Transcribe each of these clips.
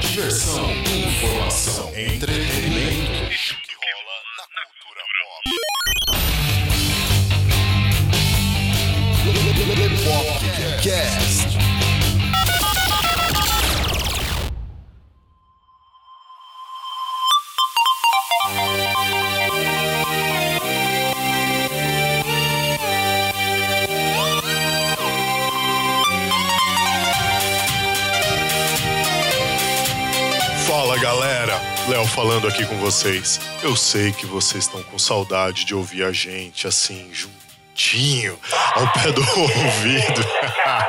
Diversão, informação, entretenimento. Aqui com vocês. Eu sei que vocês estão com saudade de ouvir a gente assim, juntinho, ao pé do ouvido.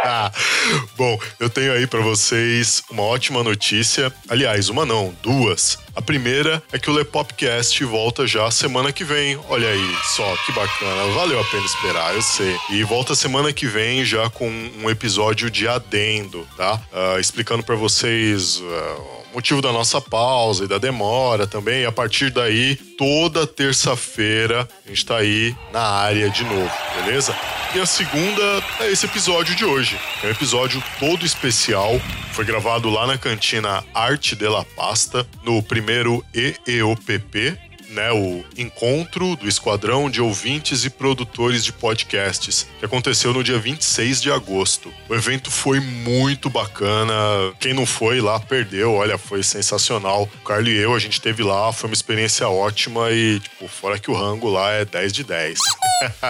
Bom, eu tenho aí pra vocês uma ótima notícia. Aliás, uma não, duas. A primeira é que o Lepopcast volta já semana que vem. Olha aí, só que bacana. Valeu a pena esperar, eu sei. E volta semana que vem já com um episódio de adendo, tá? Ah, explicando pra vocês. o motivo da nossa pausa e da demora também. E a partir daí, toda terça-feira, a gente tá aí na área de novo, beleza? E a segunda é esse episódio de hoje. É um episódio todo especial. Foi gravado lá na cantina Arte de la Pasta, no primeiro EEOPP, né, o encontro do Esquadrão de Ouvintes e Produtores de Podcasts, que aconteceu no dia 26 de agosto. O evento foi muito bacana. Quem não foi lá perdeu, olha, foi sensacional. O Carlos e eu, a gente teve lá, foi uma experiência ótima e, tipo, fora que o rango lá é 10 de 10.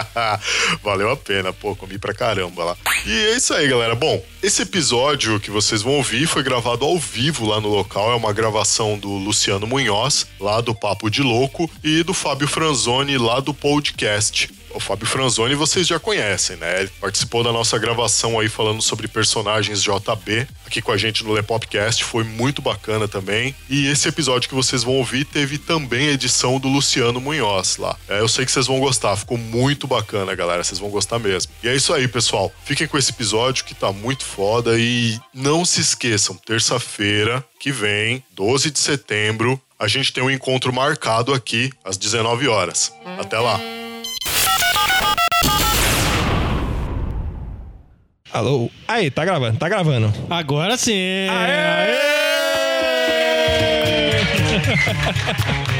Valeu a pena, pô, comi pra caramba lá. E é isso aí, galera. Bom, esse episódio que vocês vão ouvir foi gravado ao vivo lá no local. É uma gravação do Luciano Munhoz, lá do Papo de Louco, e do Fábio Franzoni, lá do podcast. O Fábio Franzoni vocês já conhecem, né? Ele participou da nossa gravação aí falando sobre personagens JB aqui com a gente no Lepopcast, foi muito bacana também. E esse episódio que vocês vão ouvir teve também edição do Luciano Munhoz lá. É, eu sei que vocês vão gostar, ficou muito bacana, galera, vocês vão gostar mesmo. E é isso aí, pessoal. Fiquem com esse episódio que tá muito foda e não se esqueçam, terça-feira que vem, 12 de setembro, a gente tem um encontro marcado aqui às 19 horas. Até lá. Alô? Aí, tá gravando, tá gravando. Agora sim! Não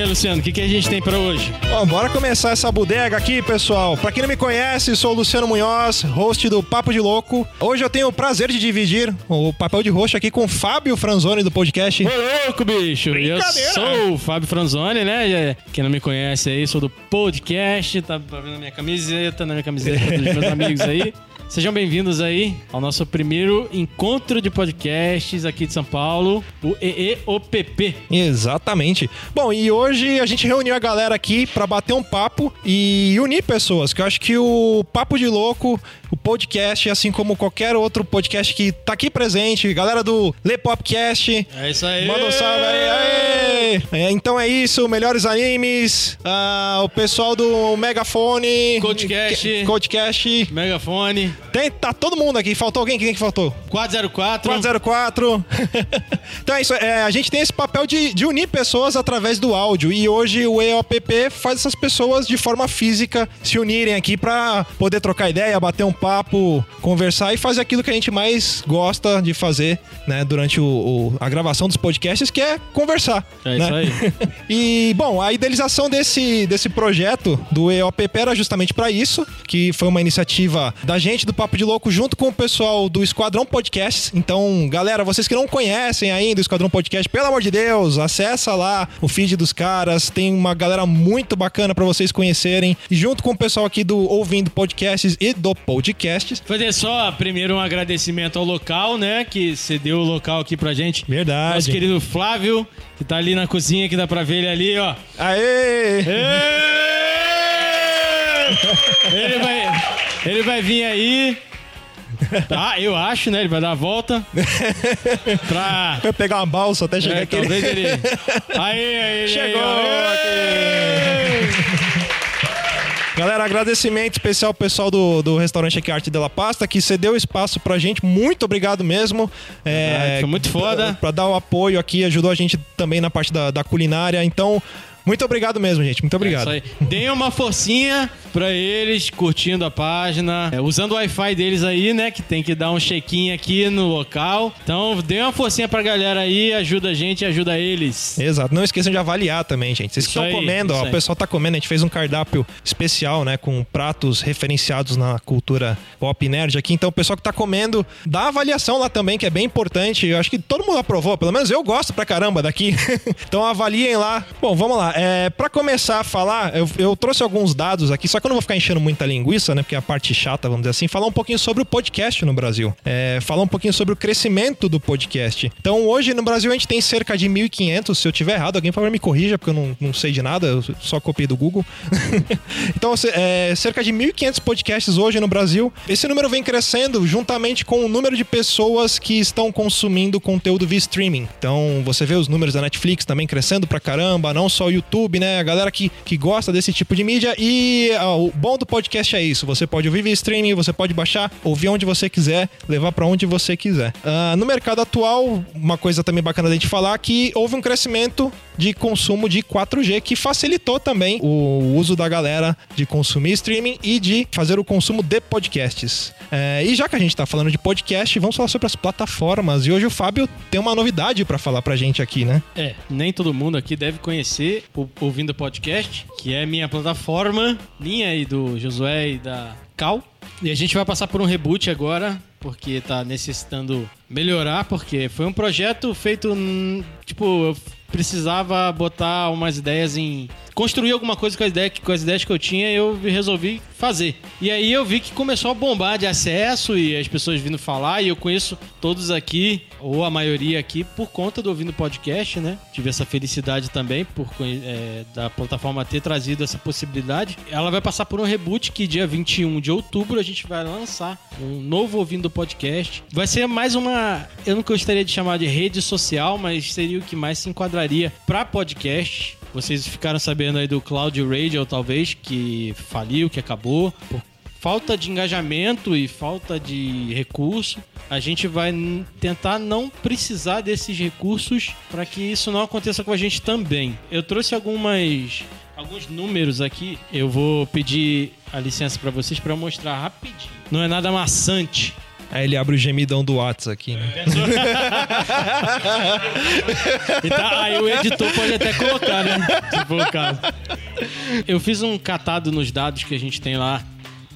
aí, Luciano, o que, que a gente tem pra hoje? Bom, bora começar essa bodega aqui, pessoal. Pra quem não me conhece, sou o Luciano Munhoz, host do Papo de Louco. Hoje eu tenho o prazer de dividir o papel de host aqui com o Fábio Franzoni do podcast. Ô, louco, bicho! Eu sou o Fábio Franzoni, né? Quem não me conhece aí, sou do podcast, tá vendo a minha camiseta, na minha camiseta dos meus amigos aí. Sejam bem-vindos aí ao nosso primeiro encontro de podcasts aqui de São Paulo, o EEOPP. Exatamente. Bom, e hoje a gente reuniu a galera aqui pra bater um papo e unir pessoas, que eu acho que o Papo de Louco, o podcast, assim como qualquer outro podcast que tá aqui presente, galera do Lepopcast, É isso aí! Manda um salve aí, aê! É, então é isso, melhores animes, ah, o pessoal do Megafone, Codecast. Codecast. Megafone, Tem, tá todo mundo aqui. Faltou alguém? Quem que faltou? 404. 404. então é isso. é, a gente tem esse papel de, de unir pessoas através do áudio. E hoje o EOPP faz essas pessoas de forma física se unirem aqui pra poder trocar ideia, bater um papo, conversar e fazer aquilo que a gente mais gosta de fazer, né, durante o, o- a gravação dos podcasts, que é conversar. É né? isso aí. E, bom, a idealização desse, desse projeto do EOPP era justamente para isso, que foi uma iniciativa da gente do Papo de Louco junto com o pessoal do Esquadrão Podcasts. Então, galera, vocês que não conhecem ainda o Esquadrão Podcast, pelo amor de Deus, acessa lá o feed dos caras, tem uma galera muito bacana para vocês conhecerem. E junto com o pessoal aqui do Ouvindo Podcasts e do Podcasts. Fazer só primeiro um agradecimento ao local, né? Que cedeu o local aqui pra gente. Verdade. Nosso querido Flávio, que tá ali na cozinha, que dá pra ver ele ali, ó. Aê! Ele vai, ele vai vir aí. Tá, eu acho, né? Ele vai dar a volta. Pra. Vai pegar uma balsa até chegar É, aqui. talvez ele. Aí, aí, Chegou aí. Galera, agradecimento especial ao pessoal do, do restaurante aqui Arte de la Pasta, que cedeu espaço pra gente. Muito obrigado mesmo. É, foi muito foda. Pra, pra dar o apoio aqui, ajudou a gente também na parte da, da culinária. Então, muito obrigado mesmo, gente. Muito obrigado. É isso aí. Deem uma forcinha pra eles, curtindo a página, é, usando o Wi-Fi deles aí, né? Que tem que dar um check-in aqui no local. Então, dê uma forcinha pra galera aí, ajuda a gente e ajuda eles. Exato. Não esqueçam de avaliar também, gente. Vocês estão comendo, ó, o pessoal tá comendo. A gente fez um cardápio especial, né? Com pratos referenciados na cultura pop nerd aqui. Então, o pessoal que tá comendo, dá avaliação lá também, que é bem importante. Eu acho que todo mundo aprovou. Pelo menos eu gosto pra caramba daqui. então, avaliem lá. Bom, vamos lá. É, pra começar a falar, eu, eu trouxe alguns dados aqui, só que eu não vou ficar enchendo muita linguiça, né? Porque é a parte chata, vamos dizer assim. Falar um pouquinho sobre o podcast no Brasil. É, falar um pouquinho sobre o crescimento do podcast. Então, hoje no Brasil a gente tem cerca de 1.500. Se eu tiver errado, alguém por favor me corrija, porque eu não, não sei de nada, eu só copiei do Google. então, é, cerca de 1.500 podcasts hoje no Brasil. Esse número vem crescendo juntamente com o número de pessoas que estão consumindo conteúdo via streaming. Então, você vê os números da Netflix também crescendo pra caramba, não só o YouTube, né? A galera que, que gosta desse tipo de mídia. E ah, o bom do podcast é isso: você pode ouvir via streaming, você pode baixar, ouvir onde você quiser, levar pra onde você quiser. Ah, no mercado atual, uma coisa também bacana da gente falar que houve um crescimento de consumo de 4G que facilitou também o uso da galera de consumir streaming e de fazer o consumo de podcasts. É, e já que a gente tá falando de podcast, vamos falar sobre as plataformas. E hoje o Fábio tem uma novidade pra falar pra gente aqui, né? É, nem todo mundo aqui deve conhecer o Ouvindo Podcast, que é minha plataforma, minha e do Josué e da Cal. E a gente vai passar por um reboot agora, porque tá necessitando melhorar, porque foi um projeto feito, tipo, eu precisava botar umas ideias em construir alguma coisa com as ideias, com as ideias que eu tinha, eu resolvi fazer. E aí eu vi que começou a bombar de acesso e as pessoas vindo falar, e eu conheço todos aqui, ou a maioria aqui, por conta do ouvindo podcast, né? Tive essa felicidade também por é, da plataforma ter trazido essa possibilidade. Ela vai passar por um reboot que dia 21 de outubro a gente vai lançar um novo ouvindo podcast. Vai ser mais uma, eu não gostaria de chamar de rede social, mas seria o que mais se enquadraria para podcast. Vocês ficaram sabendo aí do Cloud Radio, talvez, que faliu, que acabou. Por falta de engajamento e falta de recurso, a gente vai tentar não precisar desses recursos para que isso não aconteça com a gente também. Eu trouxe algumas alguns números aqui. Eu vou pedir a licença para vocês para mostrar rapidinho. Não é nada maçante. Aí ele abre o gemidão do WhatsApp aqui, né? Então, aí o editor pode até colocar, né? Se for o caso. Eu fiz um catado nos dados que a gente tem lá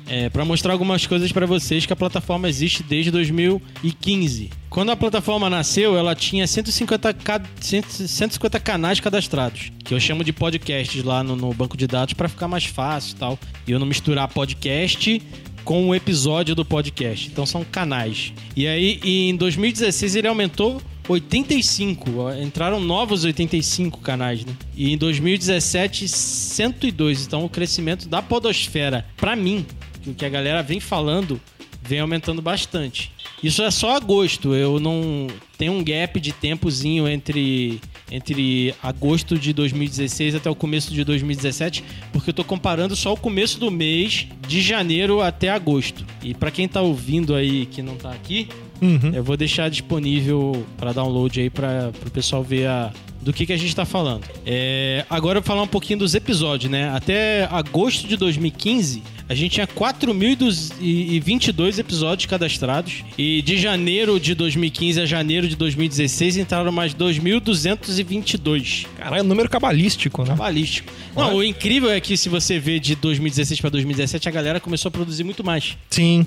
é, para mostrar algumas coisas para vocês que a plataforma existe desde 2015. Quando a plataforma nasceu, ela tinha 150, ca- 100 150 canais cadastrados, que eu chamo de podcasts lá no, no banco de dados para ficar mais fácil e tal. E eu não misturar podcast com o episódio do podcast. Então são canais. E aí, em 2016, ele aumentou 85. ó, Entraram novos 85 canais, né? E em 2017, 102. Então o crescimento da podosfera, pra mim, o que a galera vem falando, vem aumentando bastante. Isso é só agosto. Eu não tem um gap de tempozinho entre entre agosto de 2016 até o começo de 2017, porque eu tô comparando só o começo do mês de janeiro até agosto. E pra quem tá ouvindo aí que não tá aqui, eu vou deixar disponível para download aí para o pessoal ver a, do que, que a gente está falando. É, agora eu vou falar um pouquinho dos episódios, né? Até agosto de 2015, a gente tinha 4.022 episódios cadastrados. E de janeiro de 2015 a janeiro de 2016 entraram mais 2.222. Caralho, número cabalístico, né? Cabalístico. Não, o incrível é que se você vê de 2016 para 2017, a galera começou a produzir muito mais. Sim.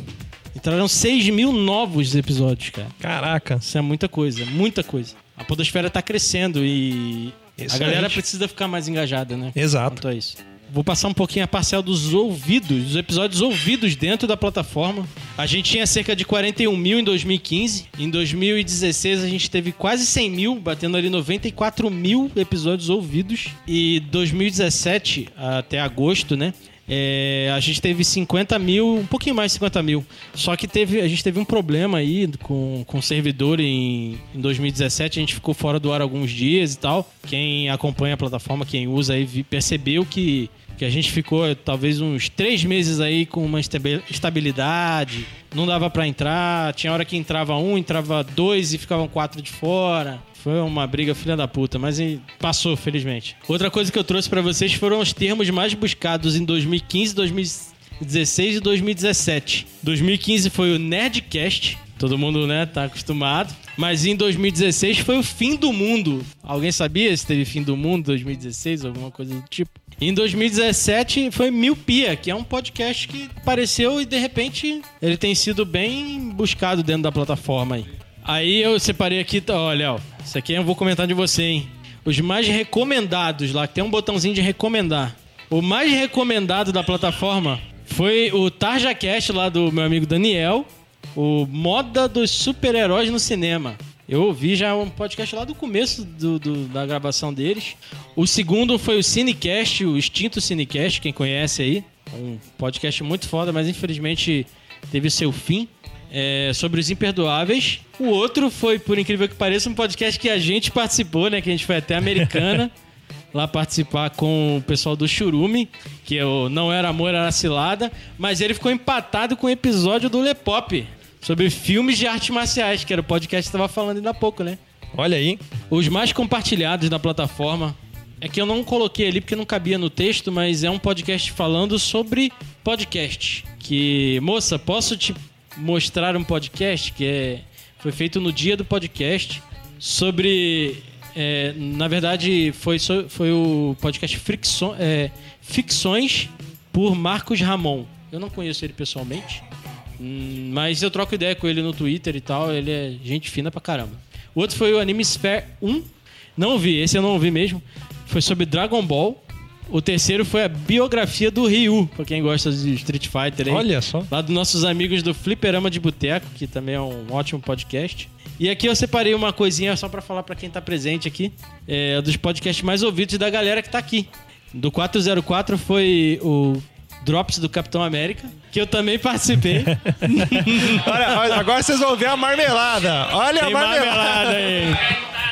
Entraram 6 mil novos episódios, cara. Caraca. Isso é muita coisa, muita coisa. A podosfera tá crescendo e a Excelente. galera precisa ficar mais engajada, né? Exato. A isso. Vou passar um pouquinho a parcela dos ouvidos, dos episódios ouvidos dentro da plataforma. A gente tinha cerca de 41 mil em 2015. Em 2016 a gente teve quase 100 mil, batendo ali 94 mil episódios ouvidos. E 2017 até agosto, né? É, a gente teve 50 mil, um pouquinho mais de 50 mil. Só que teve, a gente teve um problema aí com, com o servidor em, em 2017. A gente ficou fora do ar alguns dias e tal. Quem acompanha a plataforma, quem usa aí, percebeu que Que a gente ficou talvez uns três meses aí com uma estabi- estabilidade. Não dava pra entrar. Tinha hora que entrava um, entrava dois e ficavam quatro de fora. Foi uma briga filha da puta, mas passou, felizmente. Outra coisa que eu trouxe pra vocês foram os termos mais buscados em 2015, 2016 e 2017. 2015 foi o Nerdcast. Todo mundo, né, tá acostumado. Mas em 2016 foi o fim do mundo. Alguém sabia se teve fim do mundo em 2016, alguma coisa do tipo? Em 2017 foi Miopia, que é um podcast que apareceu e de repente ele tem sido bem buscado dentro da plataforma aí. Aí eu separei aqui, tá, olha, ó, isso aqui eu vou comentar de você, hein? Os mais recomendados lá, que tem um botãozinho de recomendar. O mais recomendado da plataforma foi o TarjaCast lá do meu amigo Daniel, o Moda dos Super-Heróis no Cinema. Eu ouvi já um podcast lá do começo do- do- da gravação deles. O segundo foi o Cinecast, o extinto Cinecast, quem conhece aí. Um podcast muito foda, mas infelizmente teve seu fim. É, sobre os imperdoáveis. O outro foi, por incrível que pareça, um podcast que a gente participou, né? Que a gente foi até Americana lá participar com o pessoal do Churume, que é o Não Era Amor, Era Cilada, mas ele ficou empatado com o episódio do Lepop, sobre filmes de artes marciais, que era o podcast que estava falando ainda há pouco, né? Olha aí. Os mais compartilhados na plataforma é que eu não coloquei ali porque não cabia no texto, mas é um podcast falando sobre podcast. Que, moça, posso te mostrar um podcast que é, foi feito no dia do podcast sobre. é, na verdade, foi, foi o podcast Fricço- é, Ficções por Marcos Ramon. Eu não conheço ele pessoalmente. Hum, Mas eu troco ideia com ele no Twitter e tal, ele é gente fina pra caramba. O outro foi o Anime Sphere 1. Não vi, esse eu não vi mesmo. Foi sobre Dragon Ball. O terceiro foi a biografia do Ryu, pra quem gosta de Street Fighter aí. Olha só. Lá dos nossos amigos do Fliperama de Boteco, que também é um ótimo podcast. E aqui eu separei uma coisinha só pra falar pra quem tá presente aqui, é, dos podcasts mais ouvidos da galera que tá aqui. Do 404 foi o Drops do Capitão América, que eu também participei. Olha, agora vocês vão ver a marmelada. Olha Tem a marmelada. marmelada aí.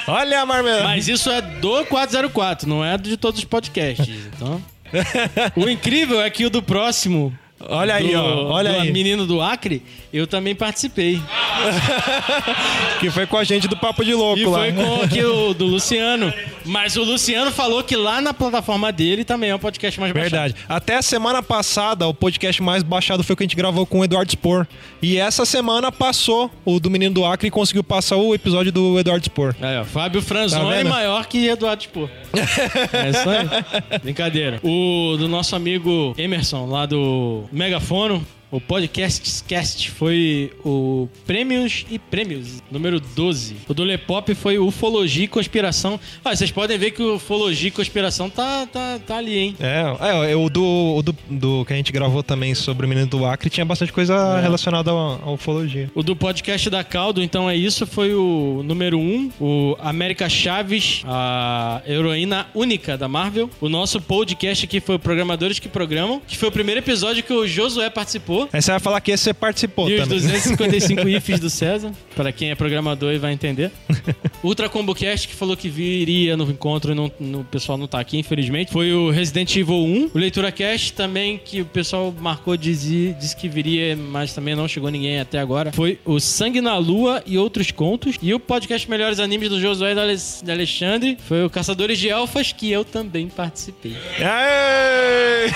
Olha a marmelada. Mas isso é do 404, não é de todos os podcasts. Então. o incrível é que o do próximo. Olha aí, do- ó. Olha do aí. Menino do Acre, eu também participei. Que foi com a gente do Papo de Louco E lá. foi com aqui o do Luciano. Mas o Luciano falou que lá na plataforma dele também é o podcast mais baixado. Verdade. Até a semana passada, o podcast mais baixado foi o que a gente gravou com o Eduardo Spor. E essa semana passou o do Menino do Acre e conseguiu passar o episódio do Eduardo Spor. Aí, ó, Fábio Tá Franzon é maior que Eduardo Spor. é isso aí. Brincadeira. O do nosso amigo Emerson, lá do Megafono, o Podcast Cast foi o Prêmios e Prêmios, número 12. O do Lepop foi o Ufologia e Conspiração. Ah, vocês podem ver que o Ufologia e Conspiração tá, tá, tá ali, hein? É, é o, do, o do, do que a gente gravou também sobre o Menino do Acre tinha bastante coisa relacionada à à ufologia. O do podcast da Caldo, então é isso, foi o número 1, um, o América Chaves, a heroína única da Marvel. O nosso podcast aqui foi o Programadores que Programam, que foi o primeiro episódio que o Josué participou. Aí você vai falar que esse você participou E os também. 255 ifs do César, para quem é programador e vai entender. Ultra Combo Cast, que falou que viria no encontro e não, no- o pessoal não tá aqui, infelizmente. Foi o Resident Evil 1. O Leitura Cast também, que o pessoal marcou, dizia, disse que viria, mas também não chegou ninguém até agora. Foi o Sangue na Lua e Outros Contos. E o podcast Melhores Animes do Josué e do Alexandre foi o Caçadores de Elfas, que eu também participei. Aê!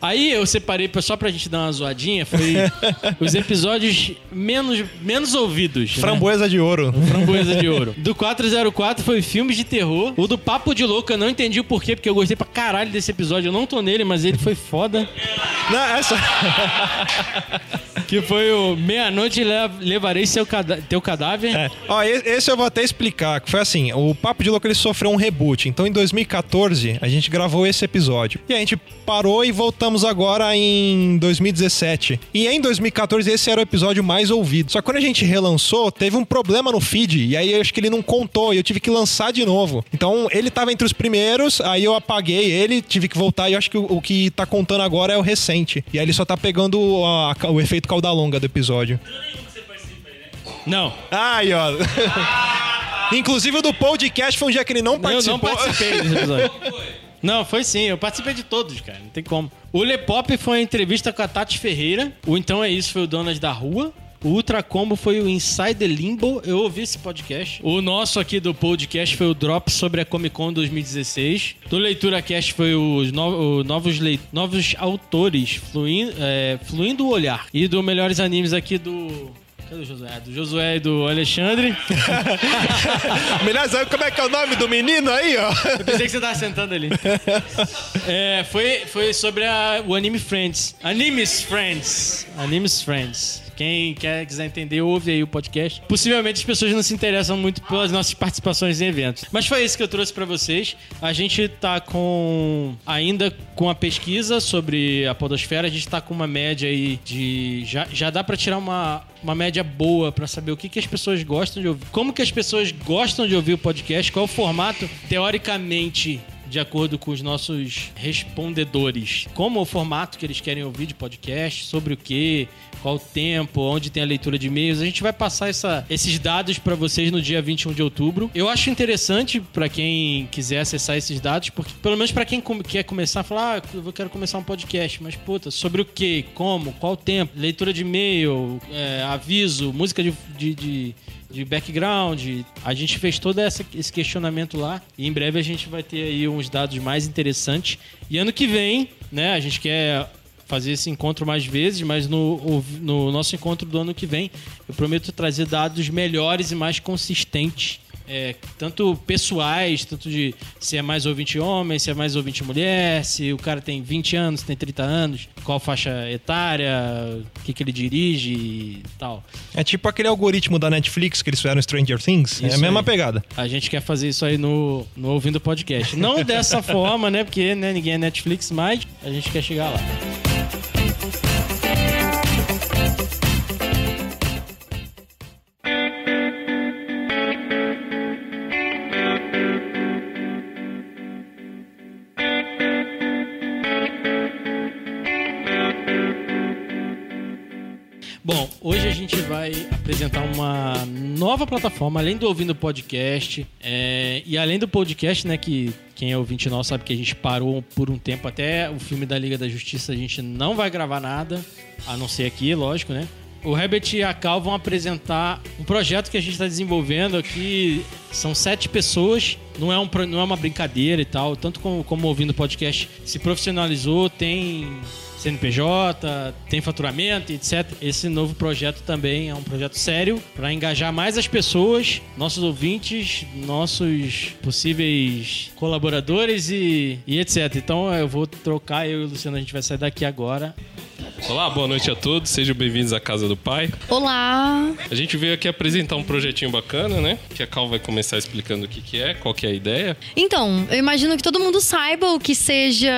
Aí eu separei só pra gente dar uma zoadinha, foi os episódios menos, menos ouvidos. né? Framboesa de ouro. Framboesa de ouro. Do 404 foi filmes de terror. O do Papo de Louco eu não entendi o porquê, porque eu gostei pra caralho desse episódio. Eu não tô nele, mas ele foi foda. Não, essa... Que foi o Meia-Noite Le- Levarei seu cada- Teu Cadáver. É. Ó, esse eu vou até explicar, que foi assim, o Papo de Louco ele sofreu um reboot. Então em 2014 a gente gravou esse episódio. E a gente parou e voltamos agora em 2017. E em 2014 esse era o episódio mais ouvido. Só que quando a gente relançou, teve um problema no feed e aí eu acho que ele não contou e eu tive que lançar de novo. Então ele tava entre os primeiros, aí eu apaguei ele, tive que voltar e eu acho que o, o que tá contando agora é o recente. E aí ele só tá pegando a- o efeito cauda longa do episódio. Não, Ai, ó. Inclusive o do podcast foi um dia que ele não eu participou. não participei desse episódio. Não, foi sim. Eu participei de todos, cara. Não tem como. O Lepop foi a entrevista com a Tati Ferreira. O Então É Isso foi o Donas da Rua. O Ultra Combo foi o Inside the Limbo. Eu ouvi esse podcast. O nosso aqui do podcast foi o Drop sobre a Comic Con 2016. Do Leitura Cast foi os no- o novos, lei- novos autores fluindo, é, fluindo o olhar. E do Melhores Animes aqui do. Cadê o Josué? Do Josué e do Alexandre. Melhor sabe como é que é o nome do menino aí, ó? Eu pensei que você tava sentando ali. É, foi, foi sobre a- o Anime Friends. Animes Friends. Animes Friends. Quem quer, quiser entender, ouve aí o podcast. Possivelmente as pessoas não se interessam muito pelas nossas participações em eventos. Mas foi isso que eu trouxe pra vocês. A gente tá com. Ainda com a pesquisa sobre a Podosfera, a gente tá com uma média aí de. Já, já dá pra tirar uma, uma média boa pra saber o que, que as pessoas gostam de ouvir. Como que as pessoas gostam de ouvir o podcast, qual o formato, teoricamente de acordo com os nossos respondedores. Como o formato que eles querem ouvir de podcast, sobre o que, qual o tempo, onde tem a leitura de e-mails. A gente vai passar essa- esses dados para vocês no dia 21 de outubro. Eu acho interessante para quem quiser acessar esses dados, porque pelo menos para quem quer começar a falar, ah, eu quero começar um podcast, mas puta, sobre o que, como, qual o tempo, leitura de e-mail, é, aviso, música de- de- de de background. A gente fez todo essa- esse questionamento lá e em breve a gente vai ter aí uns dados mais interessantes. E ano que vem, né, a gente quer fazer esse encontro mais vezes, mas no, no nosso encontro do ano que vem eu prometo trazer dados melhores e mais consistentes. É, tanto pessoais, tanto de se é mais ouvinte homem, se é mais ouvinte mulher, se o cara tem 20 anos, tem 30 anos, qual faixa etária, o que, que ele dirige e tal. É tipo aquele algoritmo da Netflix que eles fizeram Stranger Things. é a Isso mesma aí. pegada. A gente quer fazer isso aí no, no Ouvindo Podcast. Não dessa forma, né? Porque né, ninguém é Netflix, mas a gente quer chegar lá. Uma nova plataforma, além do Ouvindo Podcast. é, e além do podcast, né, que quem é ouvinte nosso sabe que a gente parou por um tempo até o filme da Liga da Justiça, a gente não vai gravar nada, a não ser aqui, lógico, né? O Herbert e a Cal vão apresentar um projeto que a gente está desenvolvendo aqui. São sete pessoas, não é, um, não é uma brincadeira e tal. Tanto como, como ouvindo podcast, se profissionalizou, tem CNPJ, tem faturamento, etc. Esse novo projeto também é um projeto sério para engajar mais as pessoas, nossos ouvintes, nossos possíveis colaboradores e, e etc. Então eu vou trocar, eu e o Luciano, a gente vai sair daqui agora. Olá, boa noite a todos, sejam bem-vindos à Casa do Pai. Olá! A gente veio aqui apresentar um projetinho bacana, né? Que a Cal vai começar explicando o que, que é, qual que é a ideia. Então, eu imagino que todo mundo saiba o que seja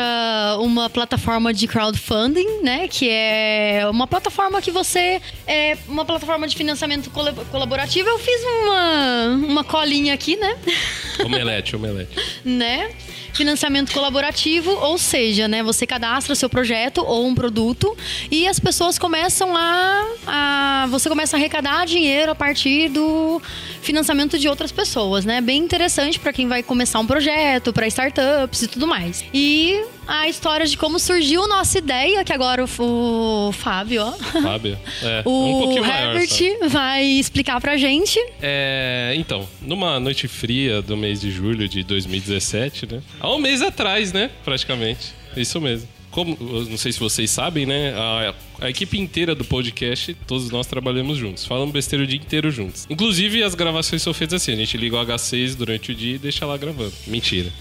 uma plataforma de crowdfunding, né? Que é uma plataforma que você. É uma plataforma de financiamento cole- colaborativo. Eu fiz uma, uma colinha aqui, né? Omelete, omelete. né? Financiamento colaborativo, ou seja, né, você cadastra seu projeto ou um produto e as pessoas começam a, a você começa a arrecadar dinheiro a partir do financiamento de outras pessoas, né? Bem interessante para quem vai começar um projeto, para startups e tudo mais. E a história de como surgiu nossa ideia, que agora o, Fábio, ó, Fábio. É, o um maior. Herbert só. vai explicar pra gente. É, então, numa noite fria do mês de julho de 2017, né? Há um mês atrás, né? Praticamente. Isso mesmo. Como, não sei se vocês sabem, né? A, a equipe inteira do podcast, todos nós trabalhamos juntos. Falamos besteira o dia inteiro juntos. Inclusive, as gravações são feitas assim: a gente liga o H6 durante o dia e deixa lá gravando. Mentira.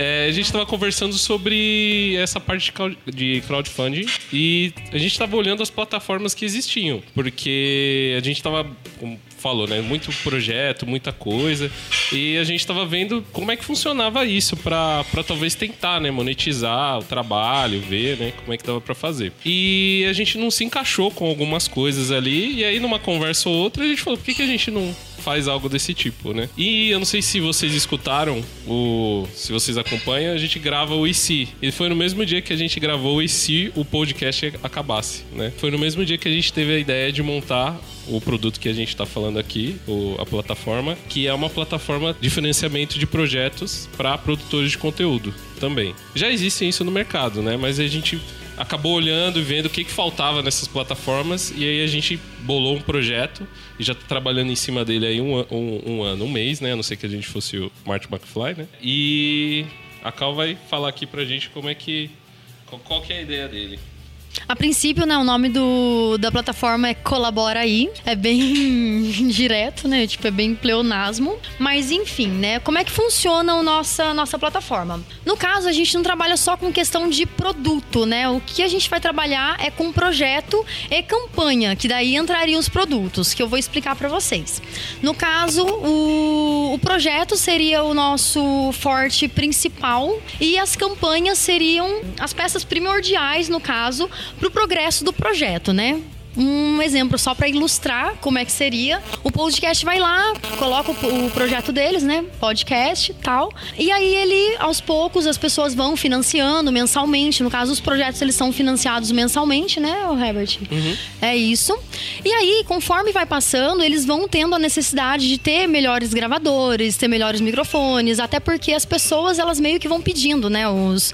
É, a gente estava conversando sobre essa parte de crowd- de crowdfunding e a gente estava olhando as plataformas que existiam, porque a gente estava, falou, né, muito projeto, muita coisa, e a gente estava vendo como é que funcionava isso para talvez tentar, né, monetizar o trabalho, ver, né, como é que dava para fazer. E a gente não se encaixou com algumas coisas ali, e aí numa conversa ou outra a gente falou, por que, que a gente não faz algo desse tipo, né? E eu não sei se vocês escutaram o, se vocês acompanham, a gente grava o IC. E foi no mesmo dia que a gente gravou o IC, o podcast acabasse, né? Foi no mesmo dia que a gente teve a ideia de montar o produto que a gente está falando aqui, a plataforma, que é uma plataforma de financiamento de projetos para produtores de conteúdo também. Já existe isso no mercado, né? Mas a gente acabou olhando e vendo o que, que faltava nessas plataformas e aí a gente bolou um projeto e já tá trabalhando em cima dele aí um, um, um ano, um mês, né? A não ser que a gente fosse o Martin McFly, né? E a Cal vai falar aqui pra gente como é que... Qual, qual que é a ideia dele. A princípio, né, o nome do, da plataforma é Colabora Aí. É bem direto, né? Tipo, é bem pleonasmo. Mas enfim, né? Como é que funciona a nossa, nossa plataforma? No caso, a gente não trabalha só com questão de produto, né? O que a gente vai trabalhar é com projeto e campanha, que daí entrariam os produtos, que eu vou explicar pra vocês. No caso, o, o projeto seria o nosso forte principal e as campanhas seriam as peças primordiais, no caso, para o progresso do projeto, né? Um exemplo só para ilustrar como é que seria. O podcast vai lá, coloca o, o projeto deles, né? Podcast e tal. E aí ele, aos poucos, as pessoas vão financiando mensalmente. No caso, os projetos eles são financiados mensalmente, né, o Herbert? É isso. E aí, conforme vai passando, eles vão tendo a necessidade de ter melhores gravadores, ter melhores microfones, até porque as pessoas elas meio que vão pedindo, né? Os,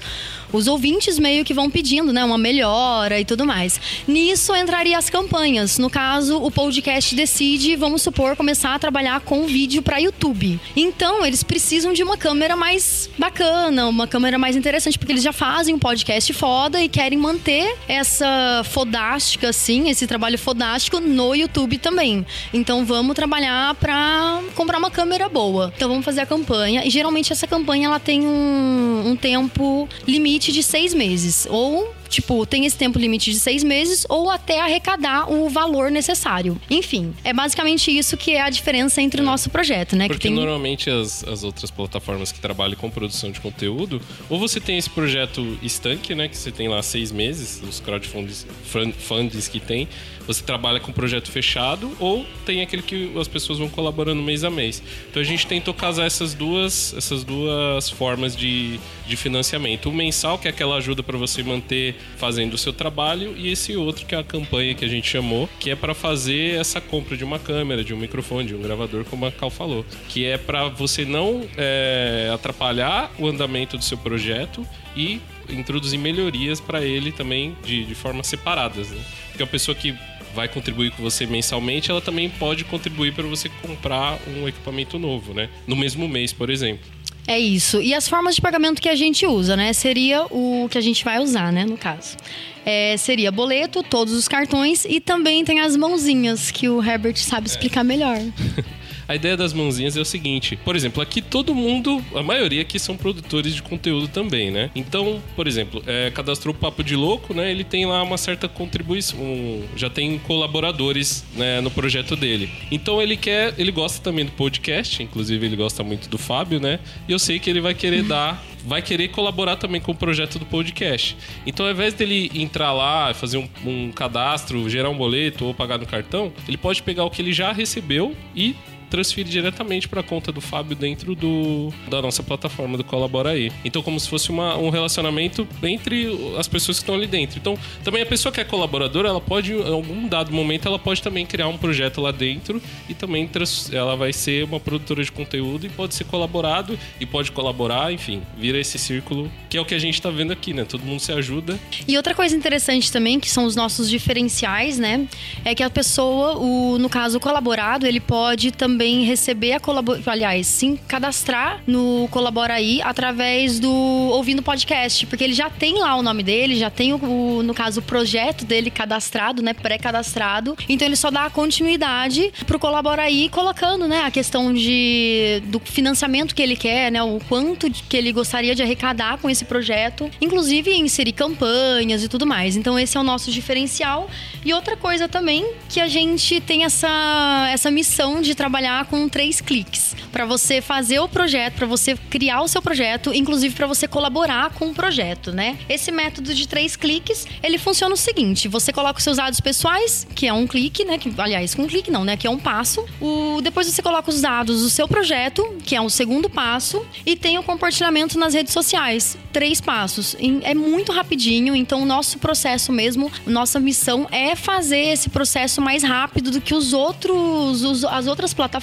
os ouvintes meio que vão pedindo, né, uma melhora e tudo mais. Nisso entraria as campanhas. No caso, o podcast decide, vamos supor, começar a trabalhar com vídeo para YouTube. Então, eles precisam de uma câmera mais bacana, uma câmera mais interessante, porque eles já fazem um podcast foda e querem manter essa fodástica, assim, esse trabalho fodástico no YouTube também. Então, vamos trabalhar para comprar uma câmera boa. Então, vamos fazer a campanha. E geralmente essa campanha ela tem um, um tempo limite de seis meses. Ou Tipo, tem esse tempo limite de seis meses ou até arrecadar o valor necessário. Enfim, é basicamente isso que é a diferença entre o nosso projeto, né? Porque que tem... normalmente as, as outras plataformas que trabalham com produção de conteúdo, ou você tem esse projeto estanque, né? Que você tem lá seis meses, os crowdfundings fund- fundings que tem, você trabalha com projeto fechado, ou tem aquele que as pessoas vão colaborando mês a mês. Então a gente tentou casar essas duas, essas duas formas de, de financiamento. O mensal, que é aquela ajuda para você manter fazendo o seu trabalho, e esse outro, que é a campanha que a gente chamou, que é para fazer essa compra de uma câmera, de um microfone, de um gravador, como a Cal falou. Que é para você não é, atrapalhar o andamento do seu projeto e introduzir melhorias para ele também de, de formas separadas. Né? Porque a pessoa que vai contribuir com você mensalmente, ela também pode contribuir para você comprar um equipamento novo, né? No mesmo mês, por exemplo. É isso. E as formas de pagamento que a gente usa, né? Seria o que a gente vai usar, né? No caso. É, seria boleto, todos os cartões e também tem as mãozinhas, que o Herbert sabe explicar melhor. A ideia das mãozinhas é o seguinte: por exemplo, aqui todo mundo, a maioria aqui são produtores de conteúdo também, né? Então, por exemplo, é, cadastrou o Papo de Louco, né? Ele tem lá uma certa contribuição, um- já tem colaboradores né, no projeto dele. Então ele quer, ele gosta também do podcast, inclusive ele gosta muito do Fábio, né? E eu sei que ele vai querer dar vai querer colaborar também com o projeto do podcast. Então, ao invés dele entrar lá, fazer um, um cadastro, gerar um boleto ou pagar no cartão, ele pode pegar o que ele já recebeu e transferir diretamente para a conta do Fábio dentro do, da nossa plataforma do Colabora aí. Então, como se fosse uma, um relacionamento entre as pessoas que estão ali dentro. Então, também a pessoa que é colaboradora, ela pode, em algum dado momento, ela pode também criar um projeto lá dentro e também trans- ela vai ser uma produtora de conteúdo e pode ser colaborado e pode colaborar, enfim, vira esse círculo que é o que a gente está vendo aqui, né? Todo mundo se ajuda. E outra coisa interessante também, que são os nossos diferenciais, né? É que a pessoa, o, no caso, o colaborado, ele pode também receber a colaboração, aliás, sim, cadastrar no Colabora aí através do ouvindo podcast, porque ele já tem lá o nome dele, já tem o, o, no caso, o projeto dele cadastrado, né? Pré-cadastrado. Então ele só dá a continuidade pro Colabora aí, colocando, né, a questão de do financiamento que ele quer, né? O quanto que ele gostaria de arrecadar com esse projeto, inclusive inserir campanhas e tudo mais. Então esse é o nosso diferencial. E outra coisa também que a gente tem essa essa missão de trabalhar trabalhar com três cliques para você fazer o projeto, para você criar o seu projeto, inclusive para você colaborar com o projeto, né? Esse método de três cliques, ele funciona o seguinte: você coloca os seus dados pessoais, que é um clique, né? Que, aliás, com um clique não, né? Que é um passo. O, depois você coloca os dados do seu projeto, que é o segundo passo, e tem o compartilhamento nas redes sociais. Três passos. É muito rapidinho, então o nosso processo mesmo, nossa missão é fazer esse processo mais rápido do que os outros, os- as outras plataformas,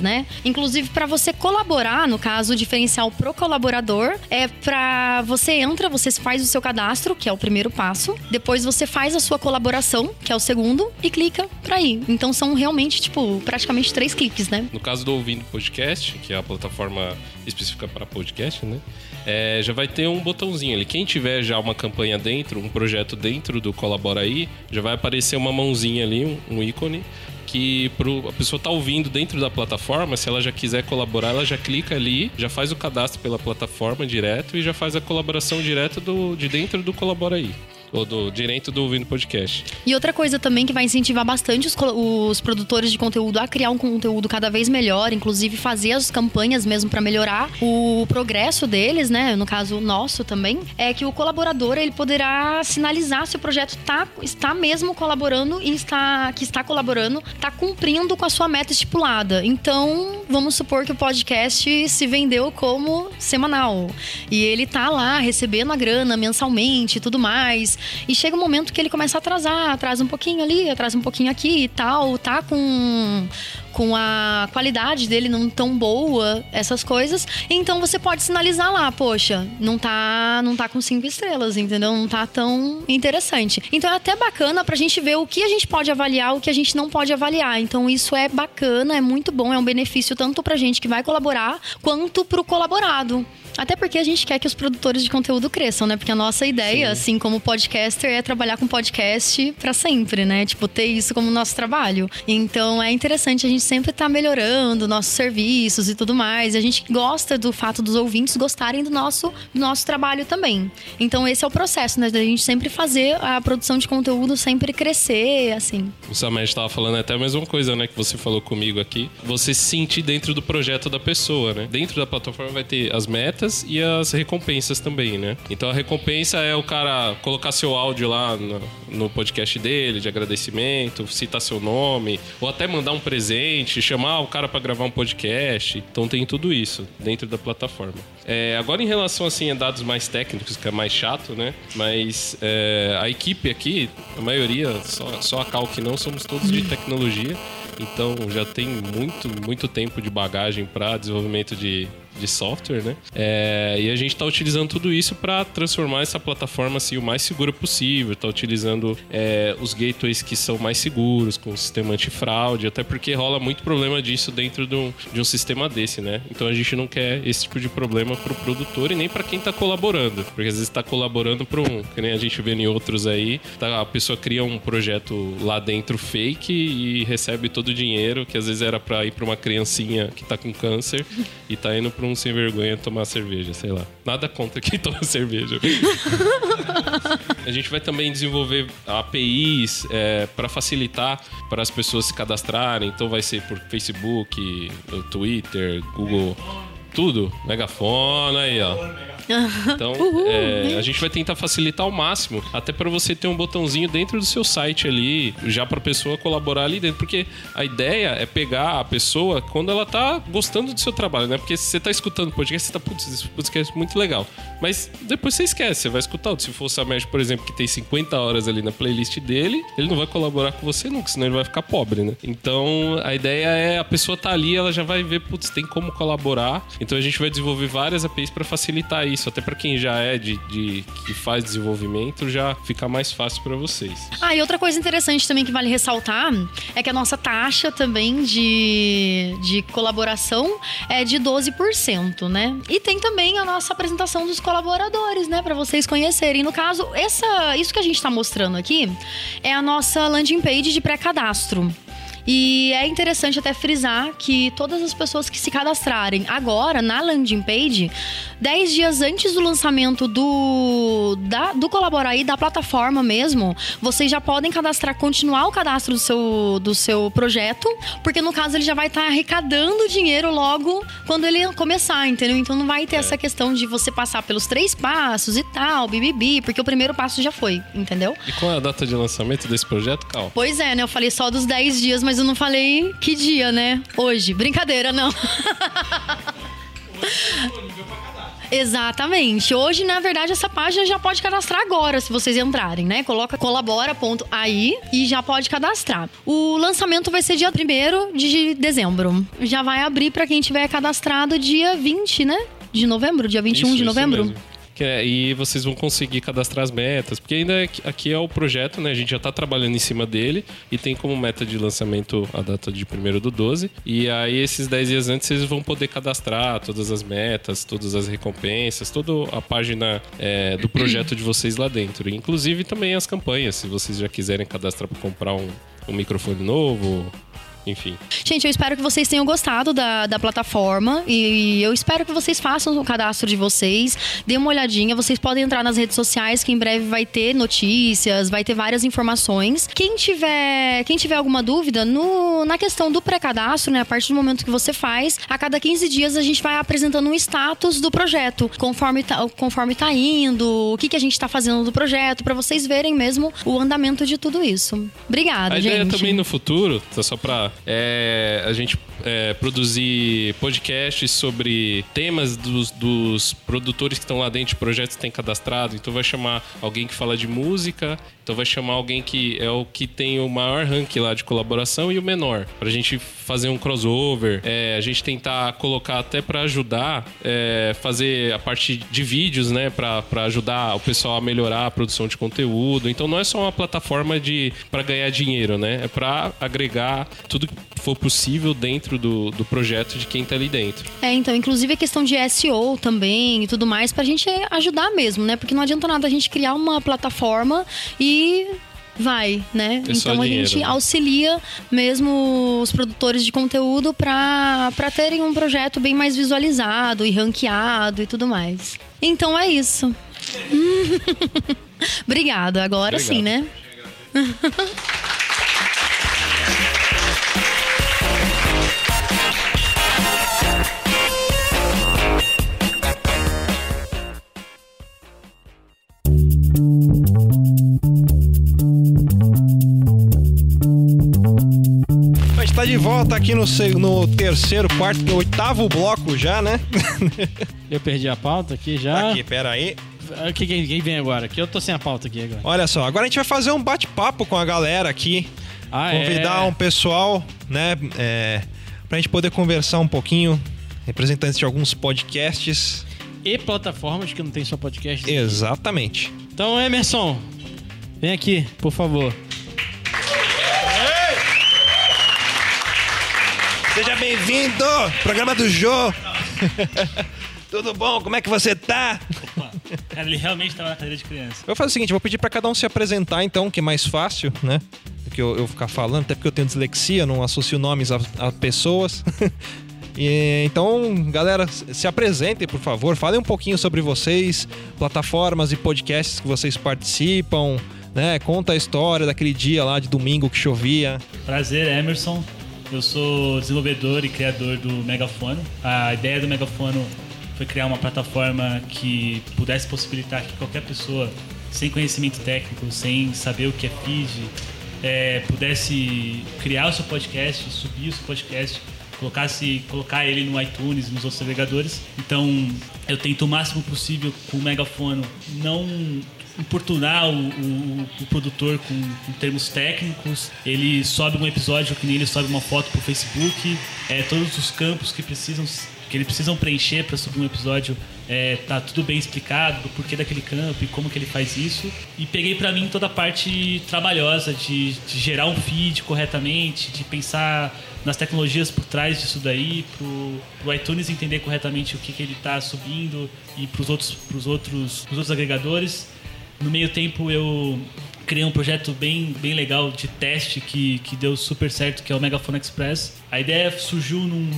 né? Inclusive para você colaborar, no caso, o diferencial pro colaborador é para você entra, você faz o seu cadastro, que é o primeiro passo, depois você faz a sua colaboração, que é o segundo, e clica para ir. Então são realmente tipo praticamente três cliques, né? No caso do Ouvindo Podcast, que é a plataforma específica para podcast, né? É, já vai ter um botãozinho ali. Quem tiver já uma campanha dentro, um projeto dentro do Colabora aí, já vai aparecer uma mãozinha ali, um, um ícone, que pro, a pessoa tá ouvindo dentro da plataforma, se ela já quiser colaborar, ela já clica ali, já faz o cadastro pela plataforma direto e já faz a colaboração direta do, de dentro do Colabora aí. Ou do direito do Ouvindo Podcast. E outra coisa também que vai incentivar bastante os, os produtores de conteúdo a criar um conteúdo cada vez melhor, inclusive fazer as campanhas mesmo para melhorar o progresso deles, né? No caso nosso também, é que o colaborador ele poderá sinalizar se o projeto tá, está mesmo colaborando e está que está colaborando, está cumprindo com a sua meta estipulada. Então, vamos supor que o podcast se vendeu como semanal e ele tá lá recebendo a grana mensalmente e tudo mais. E chega um momento que ele começa a atrasar, atrasa um pouquinho ali, atrasa um pouquinho aqui e tal, tá com com a qualidade dele não tão boa, essas coisas. Então você pode sinalizar lá, poxa, não tá, não tá com cinco estrelas, entendeu? Não tá tão interessante. Então é até bacana pra gente ver o que a gente pode avaliar, o que a gente não pode avaliar. Então isso é bacana, é muito bom, é um benefício tanto pra gente que vai colaborar, quanto pro colaborado. Até porque a gente quer que os produtores de conteúdo cresçam, né? Porque a nossa ideia, assim como podcaster, é trabalhar com podcast pra sempre, né? Tipo, ter isso como nosso trabalho. Então é interessante a gente sempre estar melhorando nossos serviços e tudo mais. E a gente gosta do fato dos ouvintes gostarem do nosso, do nosso trabalho também. Então esse é o processo, né? Da gente sempre fazer a produção de conteúdo sempre crescer, assim. O Samed estava falando até a mesma coisa, né? Que você falou comigo aqui. Você se sentir dentro do projeto da pessoa, né? Dentro da plataforma vai ter as metas e as recompensas também, né? Então a recompensa é o cara colocar seu áudio lá no, no podcast dele, de agradecimento, citar seu nome, ou até mandar um presente, chamar o cara para gravar um podcast. Então tem tudo isso dentro da plataforma. É, agora em relação assim a dados mais técnicos, que é mais chato, né? Mas é, a equipe aqui, a maioria, só, só a Cal que não, somos todos de tecnologia. Então já tem muito, muito tempo de bagagem para desenvolvimento de, de software, né? É, e a gente está utilizando tudo isso para transformar essa plataforma assim, o mais segura possível. Está utilizando é, os gateways que são mais seguros, com o sistema antifraude, até porque rola muito problema disso dentro de um, de um sistema desse, né? Então a gente não quer esse tipo de problema para o produtor e nem para quem está colaborando, porque às vezes está colaborando para um, que nem a gente vê em outros aí, tá, a pessoa cria um projeto lá dentro fake e recebe todo o dinheiro que às vezes era para ir para uma criancinha que tá com câncer e tá indo para um sem vergonha tomar cerveja, sei lá. Nada contra quem toma cerveja. A gente vai também desenvolver APIs para facilitar para as pessoas se cadastrarem. Então vai ser por Facebook, Twitter, Google, tudo. Megafone aí, ó. Então, é, a gente vai tentar facilitar ao máximo, até para você ter um botãozinho dentro do seu site ali, já para a pessoa colaborar ali dentro, porque a ideia é pegar a pessoa quando ela tá gostando do seu trabalho, né? Porque se você tá escutando o podcast, você tá, putz, esse podcast é muito legal. Mas depois você esquece, você vai escutar outro. Se for o Samed, por exemplo, que tem 50 horas ali na playlist dele, ele não vai colaborar com você nunca, senão ele vai ficar pobre, né? Então, a ideia é a pessoa tá ali, ela já vai ver, putz, tem como colaborar. Então a gente vai desenvolver várias APIs para facilitar isso isso, até para quem já é de, de, que faz desenvolvimento, já fica mais fácil para vocês. Ah, e outra coisa interessante também que vale ressaltar é que a nossa taxa também de, de colaboração é de 12%, né? E tem também a nossa apresentação dos colaboradores, né, para vocês conhecerem. No caso, essa isso que a gente está mostrando aqui é a nossa landing page de pré-cadastro. E é interessante até frisar que todas as pessoas que se cadastrarem agora na landing page, 10 dias antes do lançamento do, da, do Colaborar da plataforma mesmo, vocês já podem cadastrar, continuar o cadastro do seu, do seu projeto, porque no caso ele já vai estar arrecadando dinheiro logo quando ele começar, entendeu? Então não vai ter essa questão de você passar pelos três passos e tal, bibibi, porque o primeiro passo já foi, entendeu? E qual é a data de lançamento desse projeto, Cal? Pois é, né? Eu falei só dos 10 dias, mas eu não falei que dia, né? Hoje. Brincadeira, não. Exatamente. Hoje, na verdade, essa página já pode cadastrar agora, se vocês entrarem, né? Coloca colabora.ai e já pode cadastrar. O lançamento vai ser dia 1 de dezembro. Já vai abrir para quem tiver cadastrado dia 20, né? De novembro, dia 21 Isso, de isso novembro. mesmo. Que é- e vocês vão conseguir cadastrar as metas, porque ainda é aqui é o projeto, né? A gente já tá trabalhando em cima dele e tem como meta de lançamento a data de 1 do 12. E aí, esses 10 dias antes, vocês vão poder cadastrar todas as metas, todas as recompensas, toda a página é, do projeto de vocês lá dentro. Inclusive também as campanhas, se vocês já quiserem cadastrar para comprar um, um microfone novo, enfim. Gente, eu espero que vocês tenham gostado da, da plataforma e eu espero que vocês façam o cadastro de vocês, dêem uma olhadinha. Vocês podem entrar nas redes sociais que em breve vai ter notícias, vai ter várias informações. Quem tiver, quem tiver alguma dúvida no, na questão do pré-cadastro, né, a partir do momento que você faz, a cada 15 dias a gente vai apresentando um status do projeto, conforme tá, conforme tá indo, o que, que a gente tá fazendo do projeto, para vocês verem mesmo o andamento de tudo isso. Obrigada, A gente. ideia também no futuro, tá só pra é, a gente é, produzir podcasts sobre temas dos, dos produtores que estão lá dentro de projetos que tem cadastrado. Então vai chamar alguém que fala de música, então vai chamar alguém que é o que tem o maior ranking lá de colaboração e o menor. Pra gente fazer um crossover, é, a gente tentar colocar até pra ajudar, é, fazer a parte de vídeos, né? Pra, pra ajudar o pessoal a melhorar a produção de conteúdo. Então não é só uma plataforma de para ganhar dinheiro, né? É pra agregar tudo que for possível dentro do, do projeto de quem tá ali dentro. É, então, inclusive a questão de SEO também e tudo mais, pra gente ajudar mesmo, né? Porque não adianta nada a gente criar uma plataforma e vai, né? É então a gente né? auxilia mesmo os produtores de conteúdo pra terem um projeto bem mais visualizado e ranqueado e tudo mais. Então é isso. Obrigada. Agora Obrigado. sim, né? volta aqui no, no terceiro, quarto, oitavo bloco já, né? Eu perdi a pauta aqui já. Aqui, pera aí. Quem vem agora? Que eu tô sem a pauta aqui agora. Olha só, agora a gente vai fazer um bate-papo com a galera aqui. Ah, Convidar é. um pessoal, né? É, pra gente poder conversar um pouquinho. Representantes de alguns podcasts. E plataformas que não tem só podcast. Exatamente. Então, Emerson, vem aqui, por favor. Bem-vindo! Programa do Jô! Tudo bom? Como é que você tá? Cara, ele realmente tava na cadeira de criança. Eu vou fazer o seguinte, vou pedir pra cada um se apresentar, então, que é mais fácil, né? Do que eu, eu ficar falando, até porque eu tenho dislexia, não associo nomes a, a pessoas. E, então, galera, se apresentem, por favor. Falem um pouquinho sobre vocês, plataformas e podcasts que vocês participam, né? Conta a história daquele dia lá de domingo que chovia. Prazer, Emerson. Eu sou desenvolvedor e criador do Megafono. A ideia do Megafono foi criar uma plataforma que pudesse possibilitar que qualquer pessoa sem conhecimento técnico, sem saber o que é feed, é, pudesse criar o seu podcast, subir o seu podcast, colocasse, colocar ele no iTunes, nos outros agregadores. Então, eu tento o máximo possível com o Megafono não importunar o, o- o produtor com, com termos técnicos. Ele sobe um episódio que nem ele sobe uma foto pro Facebook. É, todos os campos que precisam que eles precisam preencher para subir um episódio é, tá tudo bem explicado do porquê daquele campo e como que ele faz isso. E peguei para mim toda a parte trabalhosa de, de gerar um feed corretamente, de pensar nas tecnologias por trás disso daí, pro, pro iTunes entender corretamente o que, que ele está subindo e pros outros, pros outros, pros outros agregadores. No meio tempo eu criei um projeto bem, bem legal de teste que, que deu super certo, que é o Megafone Express. A ideia surgiu num,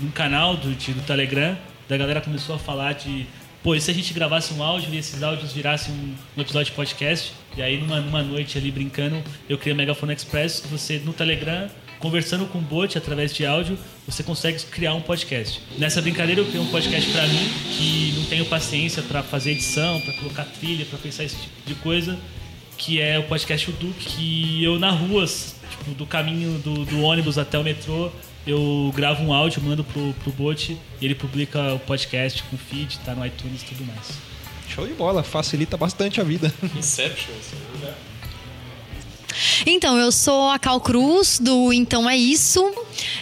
num, canal do, de- do Telegram, da galera começou a falar de pô, e se a gente gravasse um áudio e esses áudios virassem um, um episódio de podcast? E aí, numa, numa noite ali brincando, eu criei o Megafone Express, que você no Telegram, conversando com o bot através de áudio, você consegue criar um podcast. Nessa brincadeira, eu criei um podcast pra mim, que não tenho paciência pra fazer edição, pra colocar trilha, pra pensar esse tipo de coisa, que é o podcast O Duque, que eu na rua, tipo, do caminho do, do ônibus até o metrô, eu gravo um áudio, mando pro, pro bot e ele publica o podcast com feed, tá no iTunes e tudo mais. Show de bola, facilita bastante a vida. Inception, assim, né? Então, eu sou a Cal Cruz, do Então É Isso.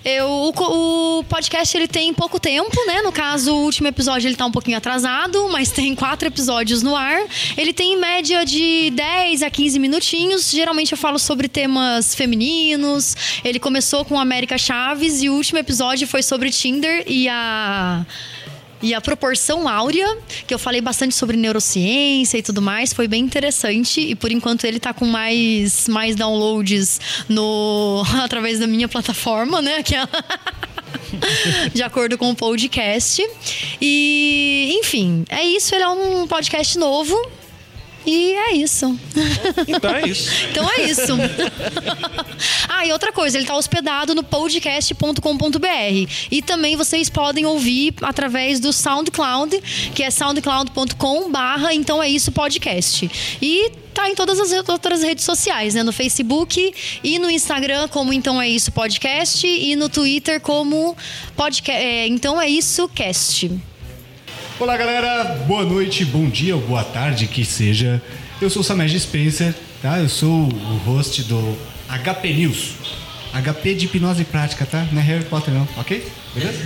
Eu, o, o podcast ele tem pouco tempo, né? No caso, o último episódio ele tá um pouquinho atrasado, mas tem quatro episódios no ar. Ele tem em média de 10 a 15 minutinhos. Geralmente eu falo sobre temas femininos. Ele começou com América Chaves e o último episódio foi sobre Tinder e a. E a proporção áurea, que eu falei bastante sobre neurociência e tudo mais, foi bem interessante. E por enquanto ele tá com mais, mais downloads no através da minha plataforma, né? Que é de acordo com o podcast. E, enfim, é isso. Ele é um podcast novo. E é isso. Então é isso. Então é isso. ah, e outra coisa, ele está hospedado no podcast.com.br. E também vocês podem ouvir através do SoundCloud, que é soundcloud.com barra então é isso podcast. E tá em todas as outras redes sociais, né? No Facebook e no Instagram como Então É Isso Podcast e no Twitter como podcast, é, Então É Isso Cast. Olá galera, boa noite, bom dia ou boa tarde que seja. Eu sou o Samej Spencer, tá? Eu sou o host do HP News. HP de hipnose prática, tá? Não é Harry Potter não, ok? Beleza?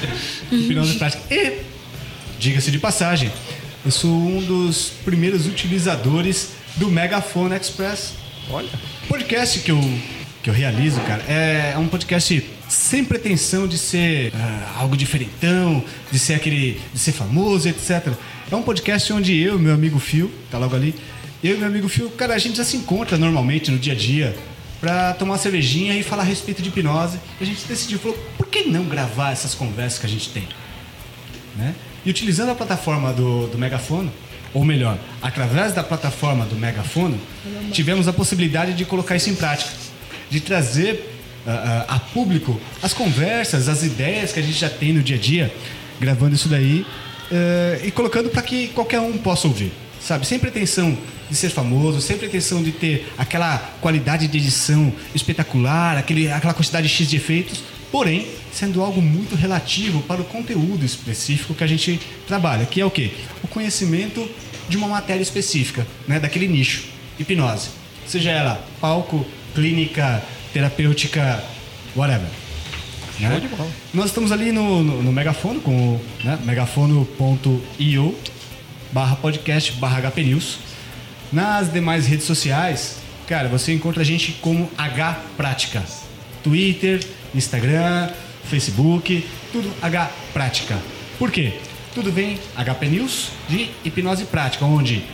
hipnose prática. E, diga-se de passagem, eu sou um dos primeiros utilizadores do Megafone Express. Olha. podcast que eu, que eu realizo, cara, é um podcast sem pretensão de ser ah, algo diferentão, de ser aquele, de ser famoso, etc. É um podcast onde eu meu amigo Phil, tá logo ali, eu e meu amigo Phil, cara, a gente já se encontra normalmente no dia a dia pra tomar uma cervejinha e falar a respeito de hipnose. E a gente decidiu, falou, por que não gravar essas conversas que a gente tem? né? E utilizando a plataforma do, do Megafono, ou melhor, através da plataforma do Megafono, tivemos a possibilidade de colocar isso em prática, de trazer ah, a público as conversas, as ideias que a gente já tem no dia a dia, gravando isso daí eh, e colocando para que qualquer um possa ouvir, sabe? Sem pretensão de ser famoso, sem pretensão de ter aquela qualidade de edição espetacular, aquele, aquela quantidade X de efeitos, porém sendo algo muito relativo para o conteúdo específico que a gente trabalha, que é o quê? O conhecimento de uma matéria específica, né, daquele nicho, hipnose. Seja ela palco, clínica, terapêutica, whatever. Né? Nós estamos ali no, no, no Megafone, com o né, megafono.io barra podcast barra HP News. Nas demais redes sociais, cara, você encontra a gente como H Prática. Twitter, Instagram, Facebook, tudo H Prática. Por quê? Tudo vem HP News de hipnose prática, onde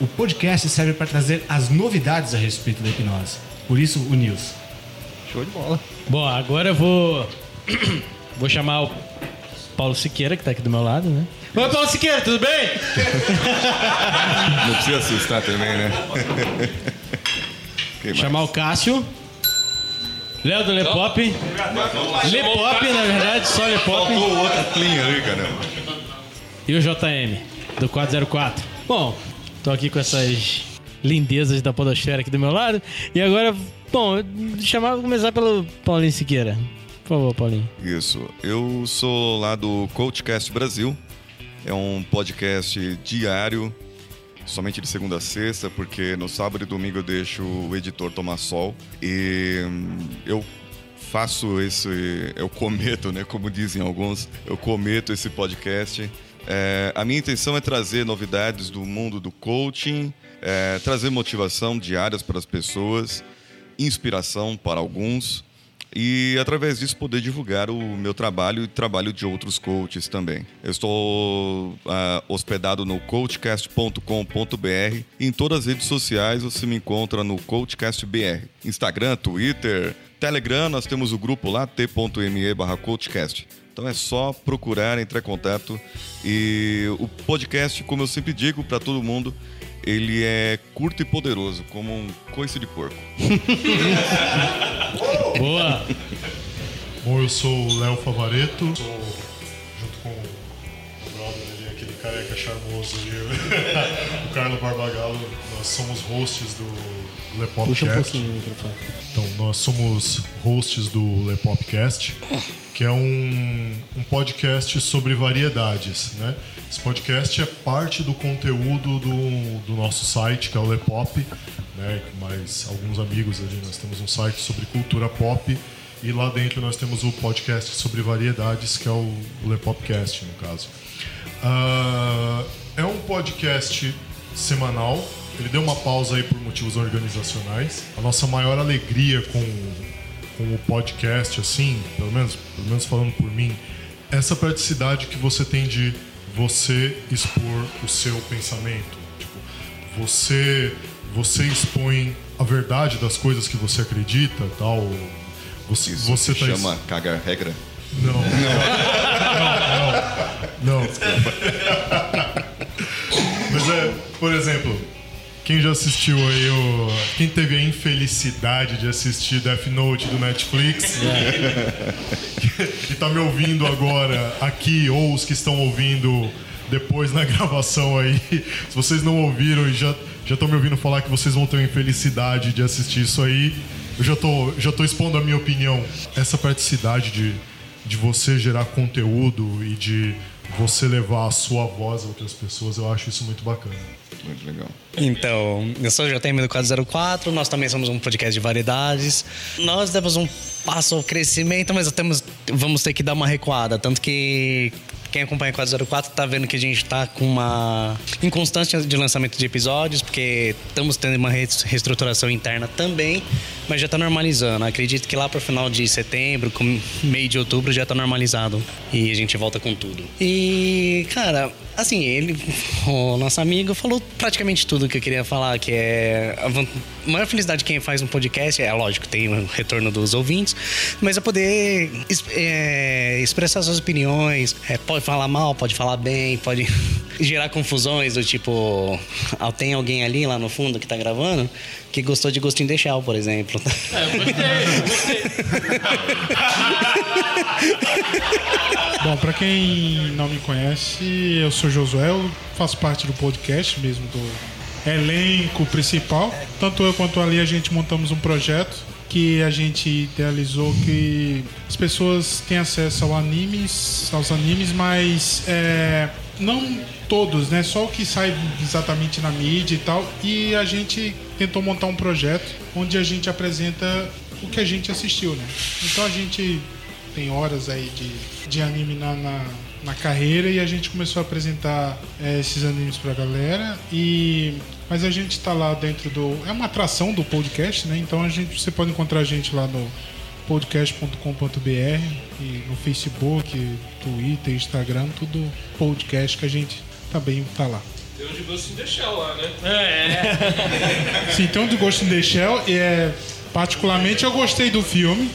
o podcast serve para trazer as novidades a respeito da hipnose. Por isso, o News. Show de bola. Bom, agora eu vou. vou chamar o Paulo Siqueira, que tá aqui do meu lado, né? Oi, Paulo Siqueira, tudo bem? Não precisa assustar também, né? Quem mais? Chamar o Cássio. Léo do Lepop. Lepop, na verdade, só Lepop. Faltou o outro clean ali, cara. E o JM, do 404. Bom, tô aqui com essas lindezas da podosfera aqui do meu lado. E agora, bom, chamar, começar pelo Paulinho Siqueira. Por favor, Paulinho. Isso. Eu sou lá do Coachcast Brasil. É um podcast diário, somente de segunda a sexta, porque no sábado e domingo eu deixo o editor tomar sol. E hum, eu faço esse. Eu cometo, né? Como dizem alguns, eu cometo esse podcast. É, a minha intenção é trazer novidades do mundo do coaching, é, trazer motivação diárias para as pessoas, inspiração para alguns, e através disso poder divulgar o meu trabalho e o trabalho de outros coaches também. Eu estou ah, hospedado no coachcast.com.br em todas as redes sociais você me encontra no coachcastbr. Instagram, Twitter, Telegram, nós temos o grupo lá, t.me barra coachcast. Então é só procurar, entrar em contato. E o podcast, como eu sempre digo para todo mundo, ele é curto e poderoso, como um coice de porco. Boa! Bom, eu sou o Léo Favareto, sou junto com o brother ali, aquele careca charmoso ali, o Carlos Barbagallo, nós somos hosts do Le Puxa um pouquinho o microfone. Então, nós somos hosts do Le Popcast, que é um, um podcast sobre variedades, né? Esse podcast é parte do conteúdo do, do nosso site, que é o Le Pop, né? Mais alguns amigos ali, nós temos um site sobre cultura pop e lá dentro nós temos o podcast sobre variedades, que é o Le Popcast, no caso. Ah, é um podcast semanal. Ele deu uma pausa aí por motivos organizacionais. A nossa maior alegria com, com o podcast, assim, pelo menos, pelo menos falando por mim, é essa praticidade que você tem de você expor o seu pensamento. Tipo, você, você expõe a verdade das coisas que você acredita, tal. Você, Isso você tá chama cagar regra. não. Não. Não. não. Mas é, por exemplo, quem já assistiu aí o. Quem teve a infelicidade de assistir Death Note do Netflix e tá me ouvindo agora aqui, ou os que estão ouvindo depois na gravação aí, se vocês não ouviram e já já estão me ouvindo falar que vocês vão ter a infelicidade de assistir isso aí, eu já tô, já tô expondo a minha opinião. Essa praticidade de, de você gerar conteúdo e de você levar a sua voz a outras pessoas, eu acho isso muito bacana. Muito legal. Então, eu sou o JTM do 404, nós também somos um podcast de variedades. Nós demos um passo ao crescimento, mas temos, vamos ter que dar uma recuada. Tanto que quem acompanha o 404 tá vendo que a gente tá com uma inconstância de lançamento de episódios, porque estamos tendo uma reestruturação interna também, mas já tá normalizando. Acredito que lá pro final de setembro, com meio de outubro, já tá normalizado. E a gente volta com tudo. E, cara, assim, ele, o nosso amigo, falou praticamente tudo que eu queria falar, que é a maior felicidade de quem faz um podcast, é lógico, tem o retorno dos ouvintes, mas é poder é, expressar suas opiniões, é, pode falar mal, pode falar bem, pode gerar confusões do tipo, ah, tem alguém ali lá no fundo que tá gravando que gostou de Gostinho de Shell, por exemplo. É, eu gostei, eu gostei. Bom, pra quem não me conhece, eu sou Josué, eu faço parte do podcast mesmo, do elenco principal. Tanto eu quanto ali a gente montamos um projeto que a gente idealizou que as pessoas têm acesso ao animes, aos animes, mas é, não todos, né? Só o que sai exatamente na mídia e tal. E a gente tentou montar um projeto onde a gente apresenta o que a gente assistiu, né? Então a gente tem horas aí de, de anime na, na, na carreira e a gente começou a apresentar eh, esses animes pra galera e mas a gente tá lá dentro do é uma atração do podcast né? Então a gente você pode encontrar a gente lá no podcast.com.br e no Facebook Twitter Instagram tudo podcast que a gente também tá lá. Tem um de Ghost in the Shell lá, né? É, sim tem um Ghost in the Shell e é particularmente eu gostei do filme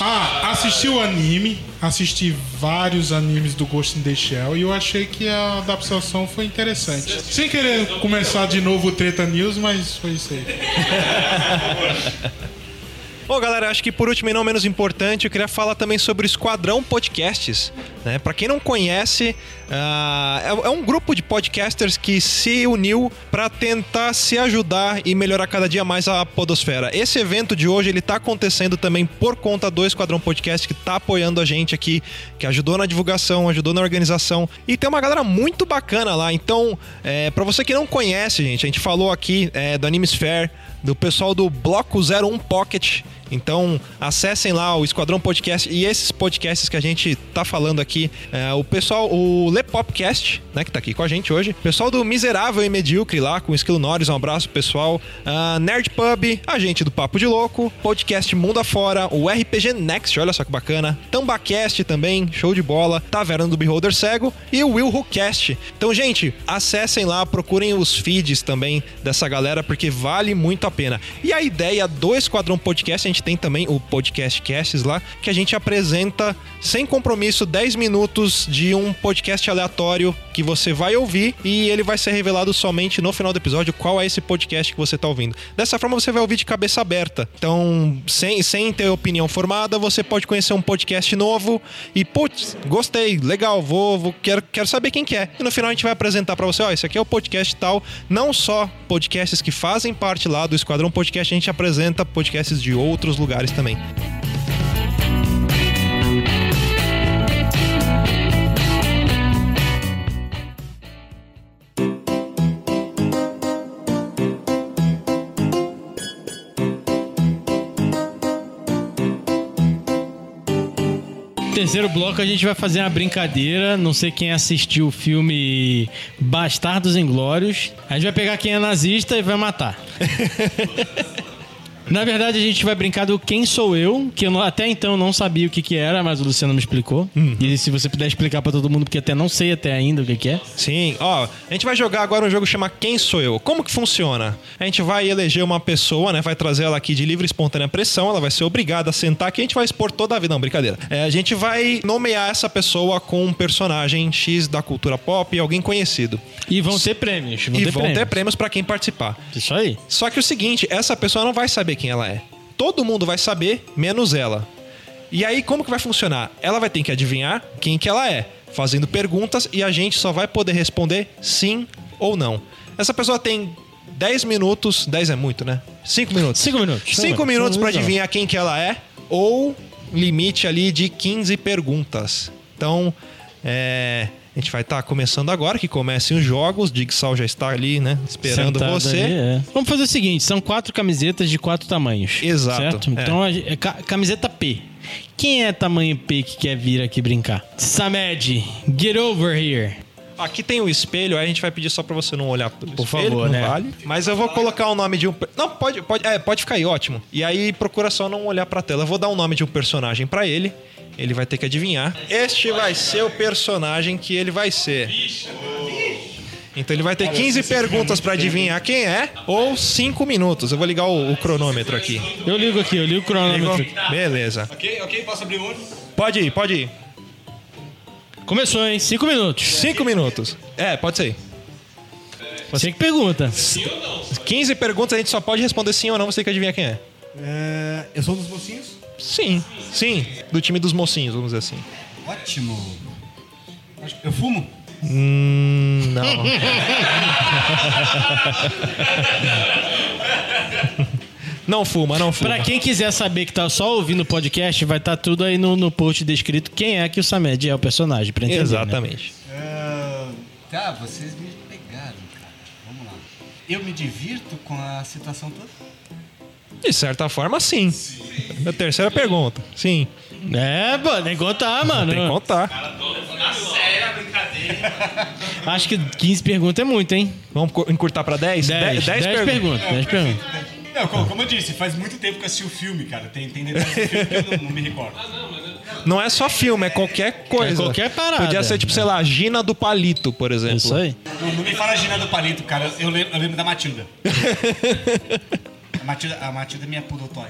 Ah, assisti o anime, assisti vários animes do Ghost in the Shell e eu achei que a adaptação foi interessante. Sem querer começar de novo o Treta News, mas foi isso aí. Bom, galera, acho que por último e não menos importante, eu queria falar também sobre o Esquadrão Podcasts. Né? Para quem não conhece, ah, é, é um grupo de podcasters que se uniu para tentar se ajudar e melhorar cada dia mais a podosfera. Esse evento de hoje ele tá acontecendo também por conta do Esquadrão Podcast que tá apoiando a gente aqui, que ajudou na divulgação, ajudou na organização e tem uma galera muito bacana lá. Então, é, para você que não conhece, gente, a gente falou aqui é, do Animesphere, do pessoal do Bloco 01 Pocket Então, acessem lá o Esquadrão Podcast e esses podcasts que a gente tá falando aqui. É, o pessoal, o Lepopcast, né, que tá aqui com a gente hoje. O pessoal do Miserável e Medíocre lá, com o Esquilo Norris, um abraço, pessoal. Ah, Nerd Pub, a gente do Papo de Louco. Podcast Mundo Afora, o RPG Next, olha só que bacana. Tambacast também, show de bola. Taverna do Beholder Cego e o Will Who Cast. Então, gente, acessem lá, procurem os feeds também dessa galera, porque vale muito a pena. E a ideia do Esquadrão Podcast, a gente tem também o Podcast Casts lá, que a gente apresenta sem compromisso 10 minutos de um podcast aleatório que você vai ouvir e ele vai ser revelado somente no final do episódio qual é esse podcast que você está ouvindo. Dessa forma você vai ouvir de cabeça aberta. Então, sem, sem ter opinião formada, você pode conhecer um podcast novo e, putz, gostei, legal, vou, vou quero, quero saber quem que é. E no final a gente vai apresentar para você, ó, esse aqui é o podcast tal, não só podcasts que fazem parte lá do Esquadrão Podcast, a gente apresenta podcasts de outros lugares também. Terceiro bloco a gente vai fazer uma brincadeira. Não sei quem assistiu o filme Bastardos Inglórios. A gente vai pegar quem é nazista e vai matar. Na verdade, a gente vai brincar do Quem Sou Eu, que eu não- até então não sabia o que, que era, mas o Luciano me explicou. E se você puder explicar pra todo mundo, porque até não sei até ainda o que, que é. Sim, ó, a gente vai jogar agora um jogo que chama Quem Sou Eu? Como que funciona? A gente vai eleger uma pessoa, né? Vai trazer ela aqui de livre e espontânea pressão, ela vai ser obrigada a sentar aqui, a gente vai expor toda a vida. Não, brincadeira. É, a gente vai nomear essa pessoa com um personagem X da cultura pop, alguém conhecido. E vão ter prêmios. Vão e ter vão prêmios. ter prêmios pra quem participar. Isso aí. Só que o seguinte, essa pessoa não vai saber quem ela é. Todo mundo vai saber, menos ela. E aí, como que vai funcionar? Ela vai ter que adivinhar quem que ela é, fazendo perguntas e a gente só vai poder responder sim ou não. Essa pessoa tem 10 minutos, 10 é muito, né? 5 minutos. 5 minutos. 5 minutos Cinco adivinhar quem que ela é ou limite ali de 15 perguntas. Então, é, a gente vai estar começando agora, que comecem os jogos. Digsal já está ali, né? Esperando Sentado você. ali, é. Vamos fazer o seguinte: são quatro camisetas de quatro tamanhos. Exato, Certo? é. Então, a é ca- camiseta P. Quem é tamanho P que quer vir aqui brincar? Samed, get over here. Aqui tem o espelho, aí a gente vai pedir só pra você não olhar pelo Por espelho, favor, né? vale. Mas eu vou colocar o nome de um... Não, pode, pode, é, pode ficar aí, ótimo. E aí procura só não olhar pra tela. Eu vou dar o nome de um personagem pra ele. Ele vai ter que adivinhar. Este vai ser o personagem que ele vai ser. Então ele vai ter 15 perguntas pra adivinhar quem é, ou 5 minutos. Eu vou ligar o, o cronômetro aqui. Eu ligo aqui, eu ligo o cronômetro. Beleza. Ok, ok, posso abrir o olho? Pode ir, pode ir. Começou, hein? Cinco minutos. 5 minutos. É, pode ser. Você que pergunta. 15 perguntas, a gente só pode responder sim ou não, você tem que adivinhar quem é. É, eu sou um dos mocinhos? Sim, sim. Do time dos mocinhos, vamos dizer assim. Ótimo. Eu fumo? Hum, não. não fuma, não fuma. Pra quem quiser saber que tá só ouvindo o podcast, vai estar tudo aí no, no post descrito quem é que o Samed é o personagem, pra entender. né? Exatamente. Ah, tá, vocês me pegaram, cara. Vamos lá. Eu me divirto com a situação toda? De certa forma, sim. A terceira pergunta. Sim. É, pô, tem que contar, mano. Tem que contar. Acho que 15 perguntas é muito, hein? Vamos encurtar pra 10? 10, 10 perguntas. 10 perguntas. Não, como, como eu disse, faz muito tempo que eu assisti o filme, cara. Tem, tem detalhes do filme que eu não, não me recordo. Não é só filme, é qualquer coisa. É qualquer parada. Podia ser, tipo, sei lá, Gina do Palito, por exemplo. Isso aí. Não, não me fala Gina do Palito, cara. Eu lembro, eu lembro da Matilda. a Matilda. A Matilda é minha poodle-toy.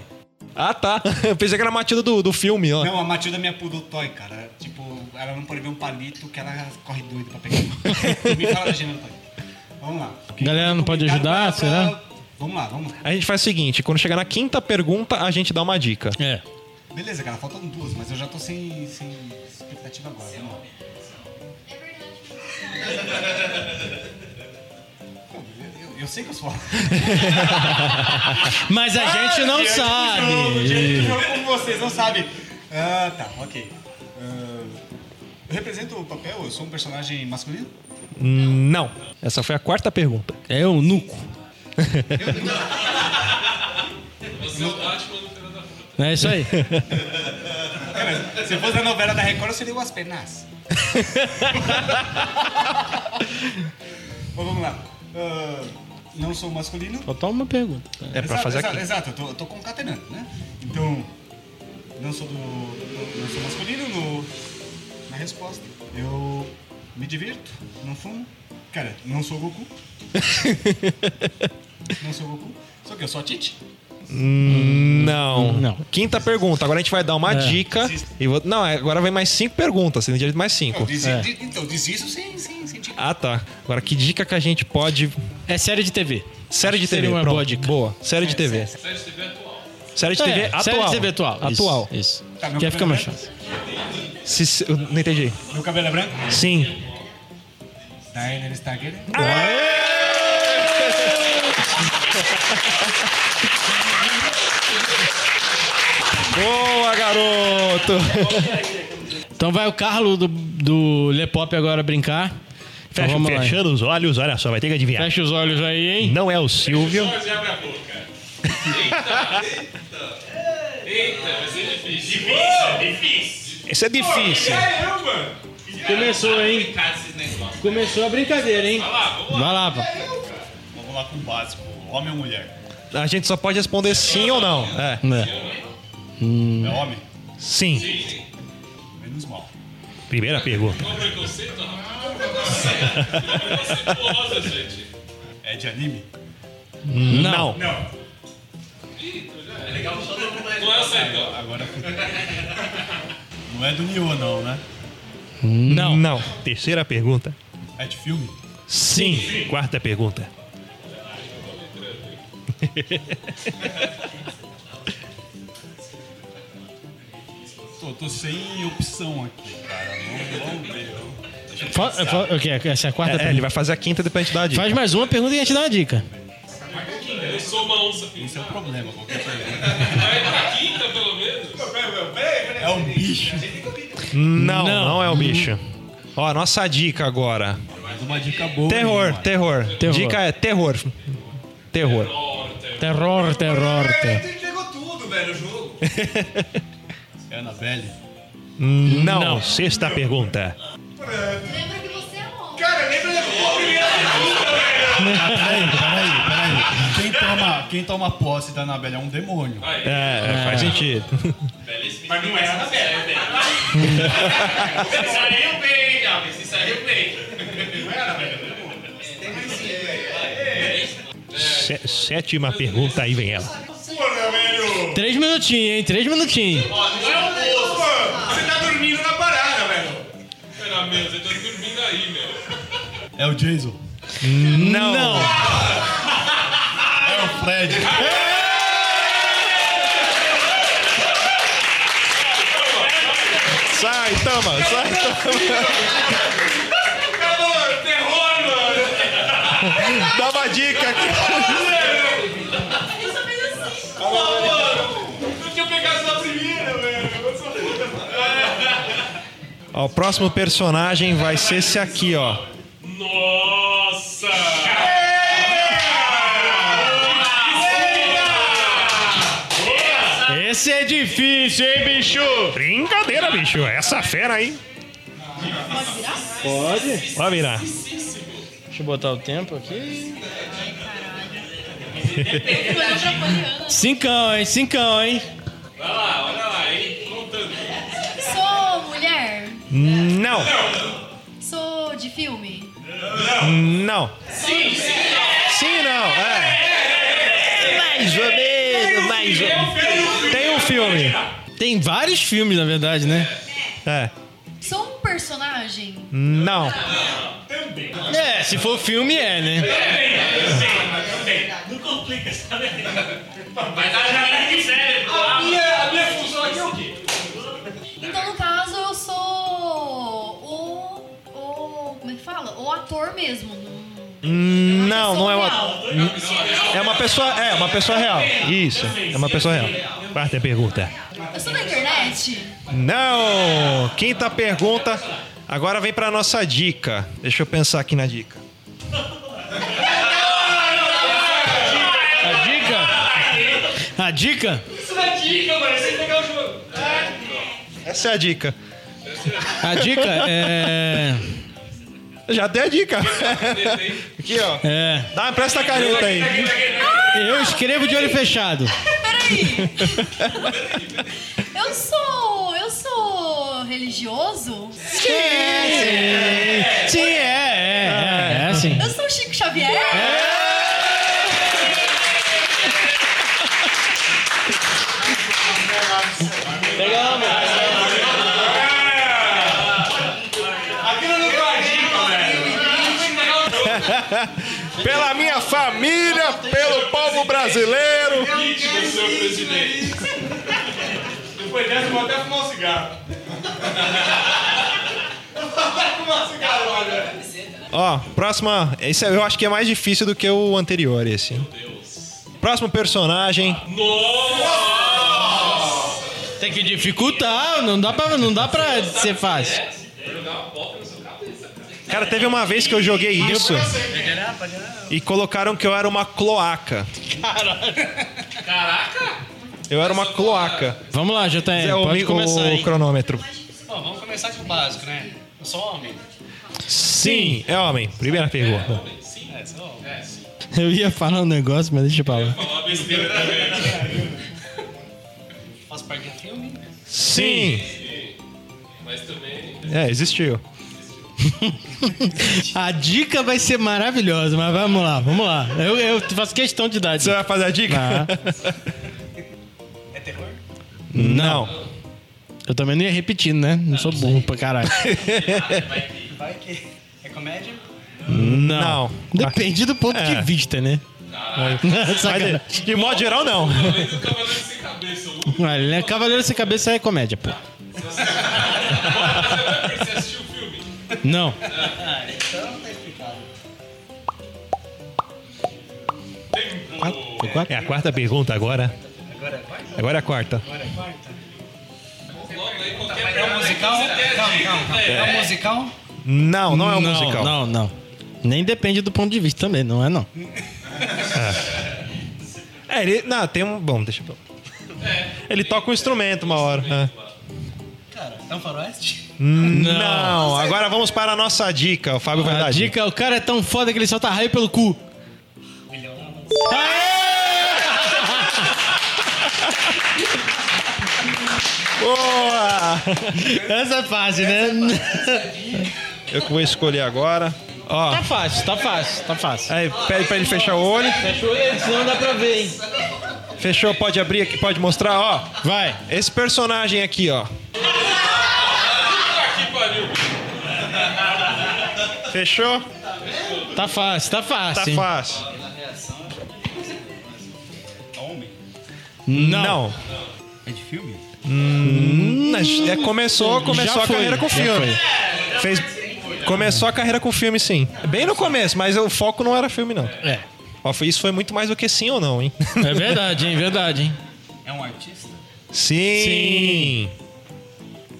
Ah, tá. Eu pensei que era a Matilda do, do filme, ó. Não, a Matilda é minha poodle-toy, cara. Tipo, ela não pode ver um palito que ela corre doida pra pegar. me fala da Gina Palito. Vamos lá. Galera não pode ajudar, será? Vamos lá, vamos lá. A gente faz o seguinte: quando chegar na quinta pergunta, a gente dá uma dica. É. Beleza, cara, faltam duas, mas eu já tô sem, sem expectativa agora. Lá. Pô, Eu, sei que eu sou. Mas a gente não Diante do sabe. jogo, diante do jogo como vocês não sabem. Ah, tá, ok. Ah, eu represento o papel, eu sou um personagem masculino? Hum, Não. Essa foi a quarta pergunta. É o nuco. Você é o Batman do da Puta. É isso aí. Cara, se fosse a novela da Record, eu seria o As Penas. Bom, vamos lá. Ah, não sou masculino. Faltou uma pergunta. É pra exato, fazer exato, aqui. Exato, eu tô, eu tô concatenando, né? Então, não sou do. do- não sou masculino no, na resposta. Eu me divirto, não fumo. Cara, não sou Goku. não sou Goku. Só que eu sou a Tite. Não. Não. Quinta pergunta. Agora a gente vai dar uma É. dica. E vou... Não, é, agora vem mais cinco perguntas. Você tem direito mais cinco. É. di- então, disse isso sem, sem, sem dica. Ah, tá. Agora, que dica que a gente pode. É série de TV. Série de Seria TV. uma pronto. boa dica. Boa. Série de TV. Série de TV atual. Série de TV É, atual. Série de TV atual. Isso, Atual. Isso. Tá, Quer ficar mais é. Se- se- eu não entendi. Meu cabelo é branco? Sim. Daenerys Stargate. Boa, garoto! Então vai o Carlos do, do Lepop agora brincar. Então Fecha, vamos lá. fechando os olhos, olha só, vai ter que adivinhar. Fecha os olhos aí, hein? Não é o Silvio. Mas abre a boca. Eita, eita. Eita, vai ser difícil. Difícil, difícil. Esse é difícil. Caramba! Começou, hein? Começou a brincadeira, hein? Vai lá, vamos lá. Vai lá. Vamos lá com o básico. Homem ou mulher? A gente só pode responder sim ou não. É. É homem? Sim. Menos mal. Primeira pergunta. Qual o preconceito, rapaz? Qual o preconceituosa, gente. É de anime? Não. Não. Não é o Saitão. Agora. Não é do Nioh, não, né? Não. Não. Terceira pergunta. É de filme? Sim. Quarta pergunta. Tô, tô sem opção aqui, cara. Vamos, ver. Fa- fa- o quê? Essa é a quarta É, ele vai fazer a quinta depois a gente dá a dica. Faz mais uma pergunta e a gente dá uma dica. Eu sou uma onça Esse pintada. é o problema, qualquer pergunta. Vai pra quinta, pelo menos. É um bicho. Não, Não. não, é o bicho. Ó, nossa dica agora. Mais uma dica boa. Terror, hein, terror. Terror. Dica é terror. Terror. Terror, terror, terror. Entregou tudo, velho, o jogo. é Annabelle? Não. Não. Sexta pergunta. Lembra que você é homem. Cara, lembra da primeira pergunta, velho? Peraí, peraí, peraí. Quem toma, quem toma posse da Annabelle é um demônio. É, faz sentido. Mas não é a Annabelle, é Você saiu bem, Gabi. Você saiu bem. Não é a Annabelle, é o demônio. Sé- sétima pergunta, aí vem ela. Três minutinhos, hein? Três minutinhos. Ó, não é o moço. Você tá dormindo na parada, velho. Pera, meu, você tá dormindo aí, meu. É o Jason. Não. É o Fred. Sai, toma, sai, toma. Calor, terror, mano. Dá uma dica aqui. Não tinha pegado na primeira, velho. Eu Ó, o próximo personagem vai ser esse aqui, ó. Nossa! Esse é difícil, hein, bicho? Brincadeira, bicho. Essa fera aí. Pode. Pode virar. Deixa eu botar o tempo aqui. Cincão, hein? Cincão, hein? Vai lá, olha lá, hein? Contando. Sou mulher. Não. Sou de filme. Não. Sim, sim. Sim, não. É. Mais ou menos, mais ou menos. Tem um filme. Tem vários filmes, na verdade, né? É. Sou um personagem. Não. É, se for filme, é, né? Não complica, sabe? Vai dar já de cérebro. A minha, a minha função aqui é o quê? Então, no caso, eu sou o. o como é que fala? O ator mesmo. Não, não é uma. É uma pessoa. É, uma pessoa real. Isso. É uma pessoa real. Quarta pergunta. Eu sou da internet. Não! Quinta pergunta. Agora vem pra nossa dica. Deixa eu pensar aqui na dica. A dica? A dica? Isso é dica, mano. Isso é Essa é a dica. A dica é. Já dei a dica. Aqui, ó. É. Dá, presta a caneta aí. Eu escrevo de olho fechado. Peraí. Eu sou. Eu sou religioso? Sim, sim, é, é, é, é sim. Eu sou o Chico Xavier? Pela minha família, pelo povo brasileiro. Depois dessa, eu vou até fumar um cigarro. fumar um cigarro, olha. Ó, próxima. Esse eu acho que é mais difícil do que o anterior, esse. Próximo personagem. Tem que dificultar, não dá pra, não dá pra ser fácil. Cara, teve uma vez que eu joguei isso e colocaram que eu era uma cloaca. Caraca! Eu era uma cloaca. Vamos lá, JR, É o, pode começar, o hein? cronômetro. Ó, vamos começar com o básico, né? Eu sou homem. Sim, é homem. Primeira pergunta. É, sou homem. Eu ia falar um negócio, mas deixa eu falar. Falar besteira também. Faço parte de um filme? Sim. Mas também. É, existiu. A dica vai ser maravilhosa, mas vamos lá, vamos lá. Eu, eu faço questão de dar. Você vai fazer a dica? Ah. É terror? Não. Eu também não ia repetir, né? Não sou burro pra caralho. Vai que. É comédia? Não. Depende do ponto É. de vista, né? Mas, de modo geral, não. Cavaleiro Sem Cabeça. É Cavaleiro Sem Cabeça é comédia, pô. Não. Ah, então tá explicado. Foi quatro? É a quarta pergunta agora. Agora é quarta? Agora é a quarta. Agora é quarta? É um musical? Calma, calma, calma. É um musical? Não, não é um musical. Não, não. Nem depende do ponto de vista também, não é não. É, ele. Não, tem um. Bom, deixa eu. Ele toca um instrumento uma hora. é. Cara, é um faroeste? Não. agora vamos para a nossa dica. O Fábio vai dar A dica. o cara é tão foda que ele solta raio pelo cu. Boa! Essa é fácil, né? Eu que vou escolher agora. Ó, Tá fácil, tá fácil, tá fácil. aí pede pra ele fechar o olho. Fechou ele, senão dá pra ver, hein? Fechou, pode abrir aqui, pode mostrar, ó. Vai. Esse personagem aqui, ó. que pariu. Fechou? Tá fácil, tá fácil. Tá hein? fácil. Homem? Não. É de filme? Hum, é, começou, começou Já a foi, carreira com filme. Fez, começou a carreira com filme, sim. Bem no começo, mas o foco não era filme, não. É. Ó, foi- isso foi muito mais do que sim ou não, hein? É verdade, hein? Verdade, hein? É um artista? Sim. Sim.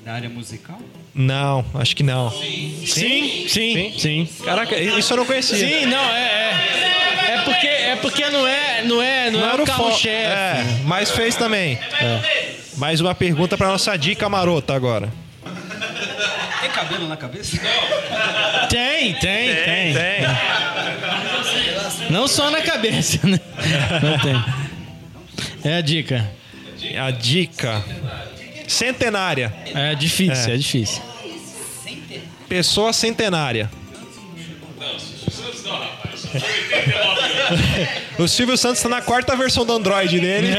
Da área musical? Não, acho que não. Sim, sim, sim. Caraca, isso eu não conhecia. Sim, não, é, é. É porque, é porque não é, não é, não, é era o fo- carro-chefe. É, mas fez também. Mais uma pergunta pra nossa dica marota agora. Tem cabelo na cabeça? Tem, tem, tem, Tem. Não só na cabeça, né? Não tem. É a dica. A dica. Centenária. É difícil, É. é, difícil. Pessoa centenária. O Silvio Santos tá na quarta versão do Android dele.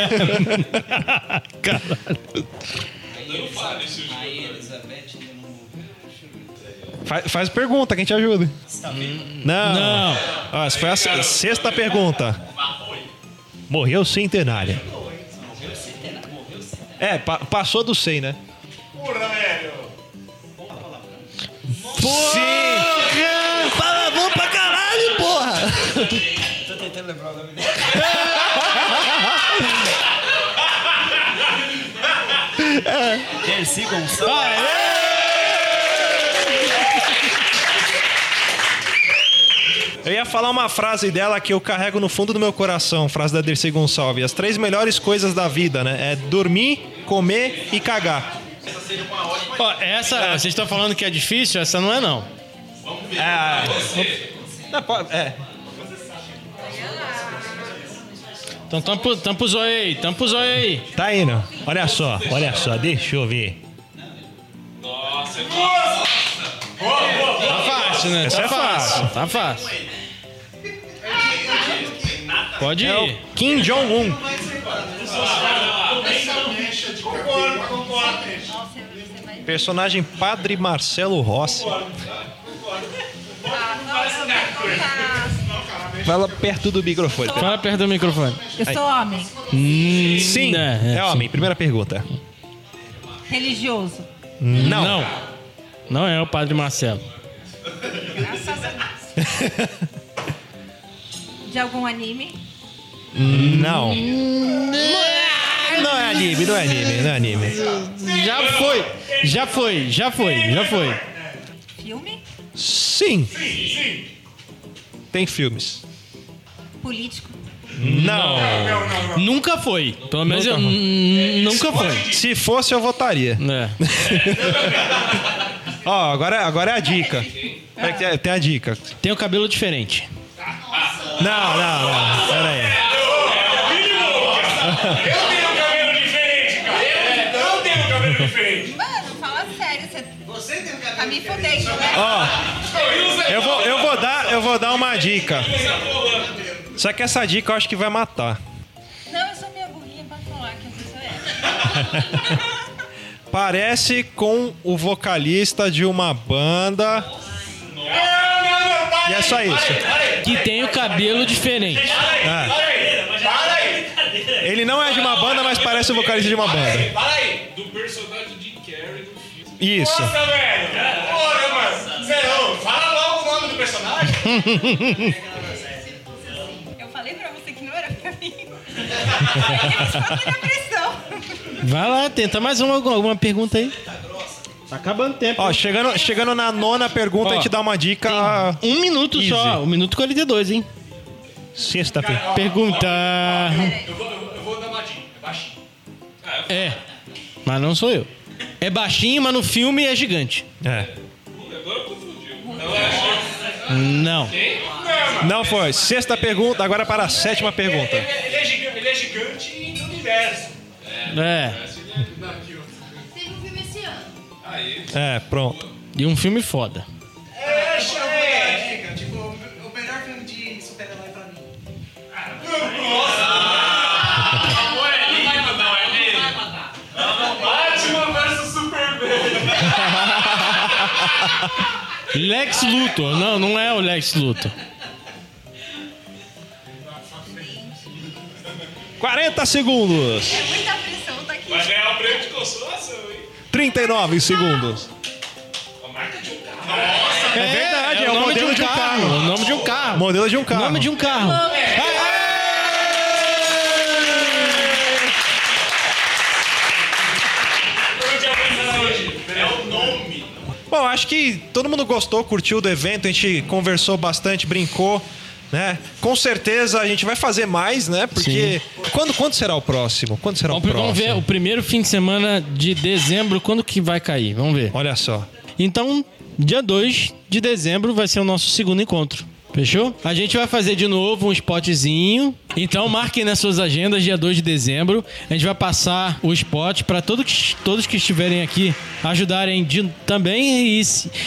Morreu. Faz, faz pergunta, quem te ajuda. Não. Não. Ó, essa foi a se- sexta pergunta. Morreu centenária. É, pa- passou do 100, né? Sim! Palavrão pra caralho, porra! Tô tentando lembrar o nome dele. Dercy Gonçalves. Eu ia falar uma frase dela que eu carrego no fundo do meu coração, frase da Dercy Gonçalves. As três melhores coisas da vida, né? É dormir, comer e cagar. Ó, essa, vocês estão falando que é difícil? Essa não é, não. Não, pode- é. Então tampa, tampa o zóio aí, tampa o zóio aí. Tá indo. Olha só, olha só, deixa eu ver. Tá fácil, né? Essa tá é fácil. Tá fácil. Pode É ir. o Kim Jong-un. Personagem Padre Marcelo Rossi. Fala perto do microfone. Fala perto do microfone. Eu sou homem, Sim, É, é, é, homem. Primeira pergunta. religioso. Não. Não. Não é o Padre Marcelo. Graças a Deus. De algum anime? Não. Não é anime, não é anime, não é anime. Já foi. Já foi, já foi, já foi. Filme? Sim. Tem filmes. Político? Não. Nunca foi. Pelo menos eu n- nunca foi. Se fosse, eu votaria. É. Ó, agora, agora é a dica. É que Tem tem a dica. Tem o cabelo diferente. Não, não, não. Pera aí. Me fudendo, né? Ó, eu vou, eu vou dar, eu vou dar uma dica. Só que essa dica eu acho que vai matar. Não, eu sou minha burrinha pra falar que a pessoa é. Parece com o vocalista de uma banda. E é só isso. Que tem o cabelo diferente. É. Ele não é de uma banda, mas parece o vocalista de uma banda. Para aí, do personagem de Carrie do. Isso. Nossa, velho! Porra, mano! Zerão, fala logo o nome do personagem. Eu falei pra você que não era pra mim. Aí eles ficam na pressão. Vai lá, tenta mais uma, alguma pergunta aí. Tá acabando o tempo. Ó, chegando, chegando na nona pergunta, Ó, a gente dá uma dica. Um minuto Easy. só, um minuto e 42, hein? Sexta-feira. Pergunta. Eu vou, eu, eu vou dar uma dica, é baixinho. É, mas não sou eu. É baixinho, mas no filme é gigante. É. Agora confundiu. Não. Não foi. Sexta pergunta, agora para a sétima pergunta. Ele, é gigante, ele é gigante no universo. É. Teve um filme esse ano. É, pronto. E um filme foda. É, é. Dica, tipo, o melhor filme de super-herói pra mim. Não Lex Luthor. Não, não é o Lex Luthor. 40 segundos. É muita pressão, tá aqui. Vai ganhar o prêmio de consolação, hein? 39 segundos. A marca de um carro. Nossa, É verdade, é o nome modelo de um carro. O nome de um carro. Modelo de um carro. Nome de um carro. é o nome. Bom, acho que todo mundo gostou, curtiu do evento, a gente conversou bastante, brincou, né? Com certeza a gente vai fazer mais, né? Porque quando, quando será o próximo? Quando será Vamos, o próximo? vamos ver o primeiro fim de semana de dezembro, quando que vai cair? Vamos ver. Olha só. Então, dia 2 de dezembro vai ser o nosso segundo encontro. Fechou? A gente vai fazer de novo um spotzinho. Então marquem nas suas agendas, dia 2 de dezembro. A gente vai passar o spot para todos, que- todos que estiverem aqui ajudarem de- também e,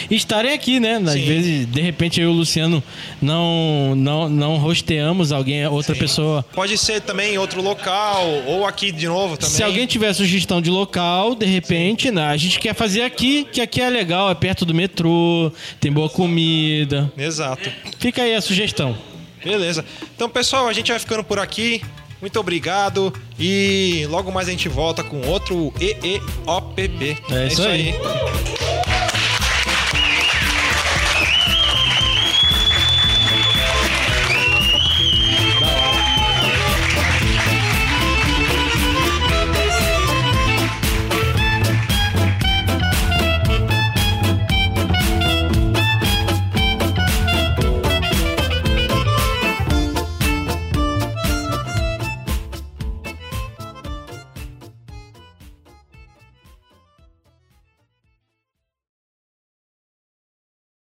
e estarem aqui, né? Às vezes, de repente, eu e o Luciano não, não, não rosteamos alguém, outra pessoa. Pode ser também em outro local, ou aqui de novo também. Se alguém tiver sugestão de local, de repente, né, a gente quer fazer aqui, que aqui é legal, é perto do metrô, tem boa comida. Exato. Fica aí a sugestão. Beleza. Então, pessoal, a gente vai ficando por aqui. Muito obrigado. E logo mais a gente volta com outro EEOPP. É isso aí. aí.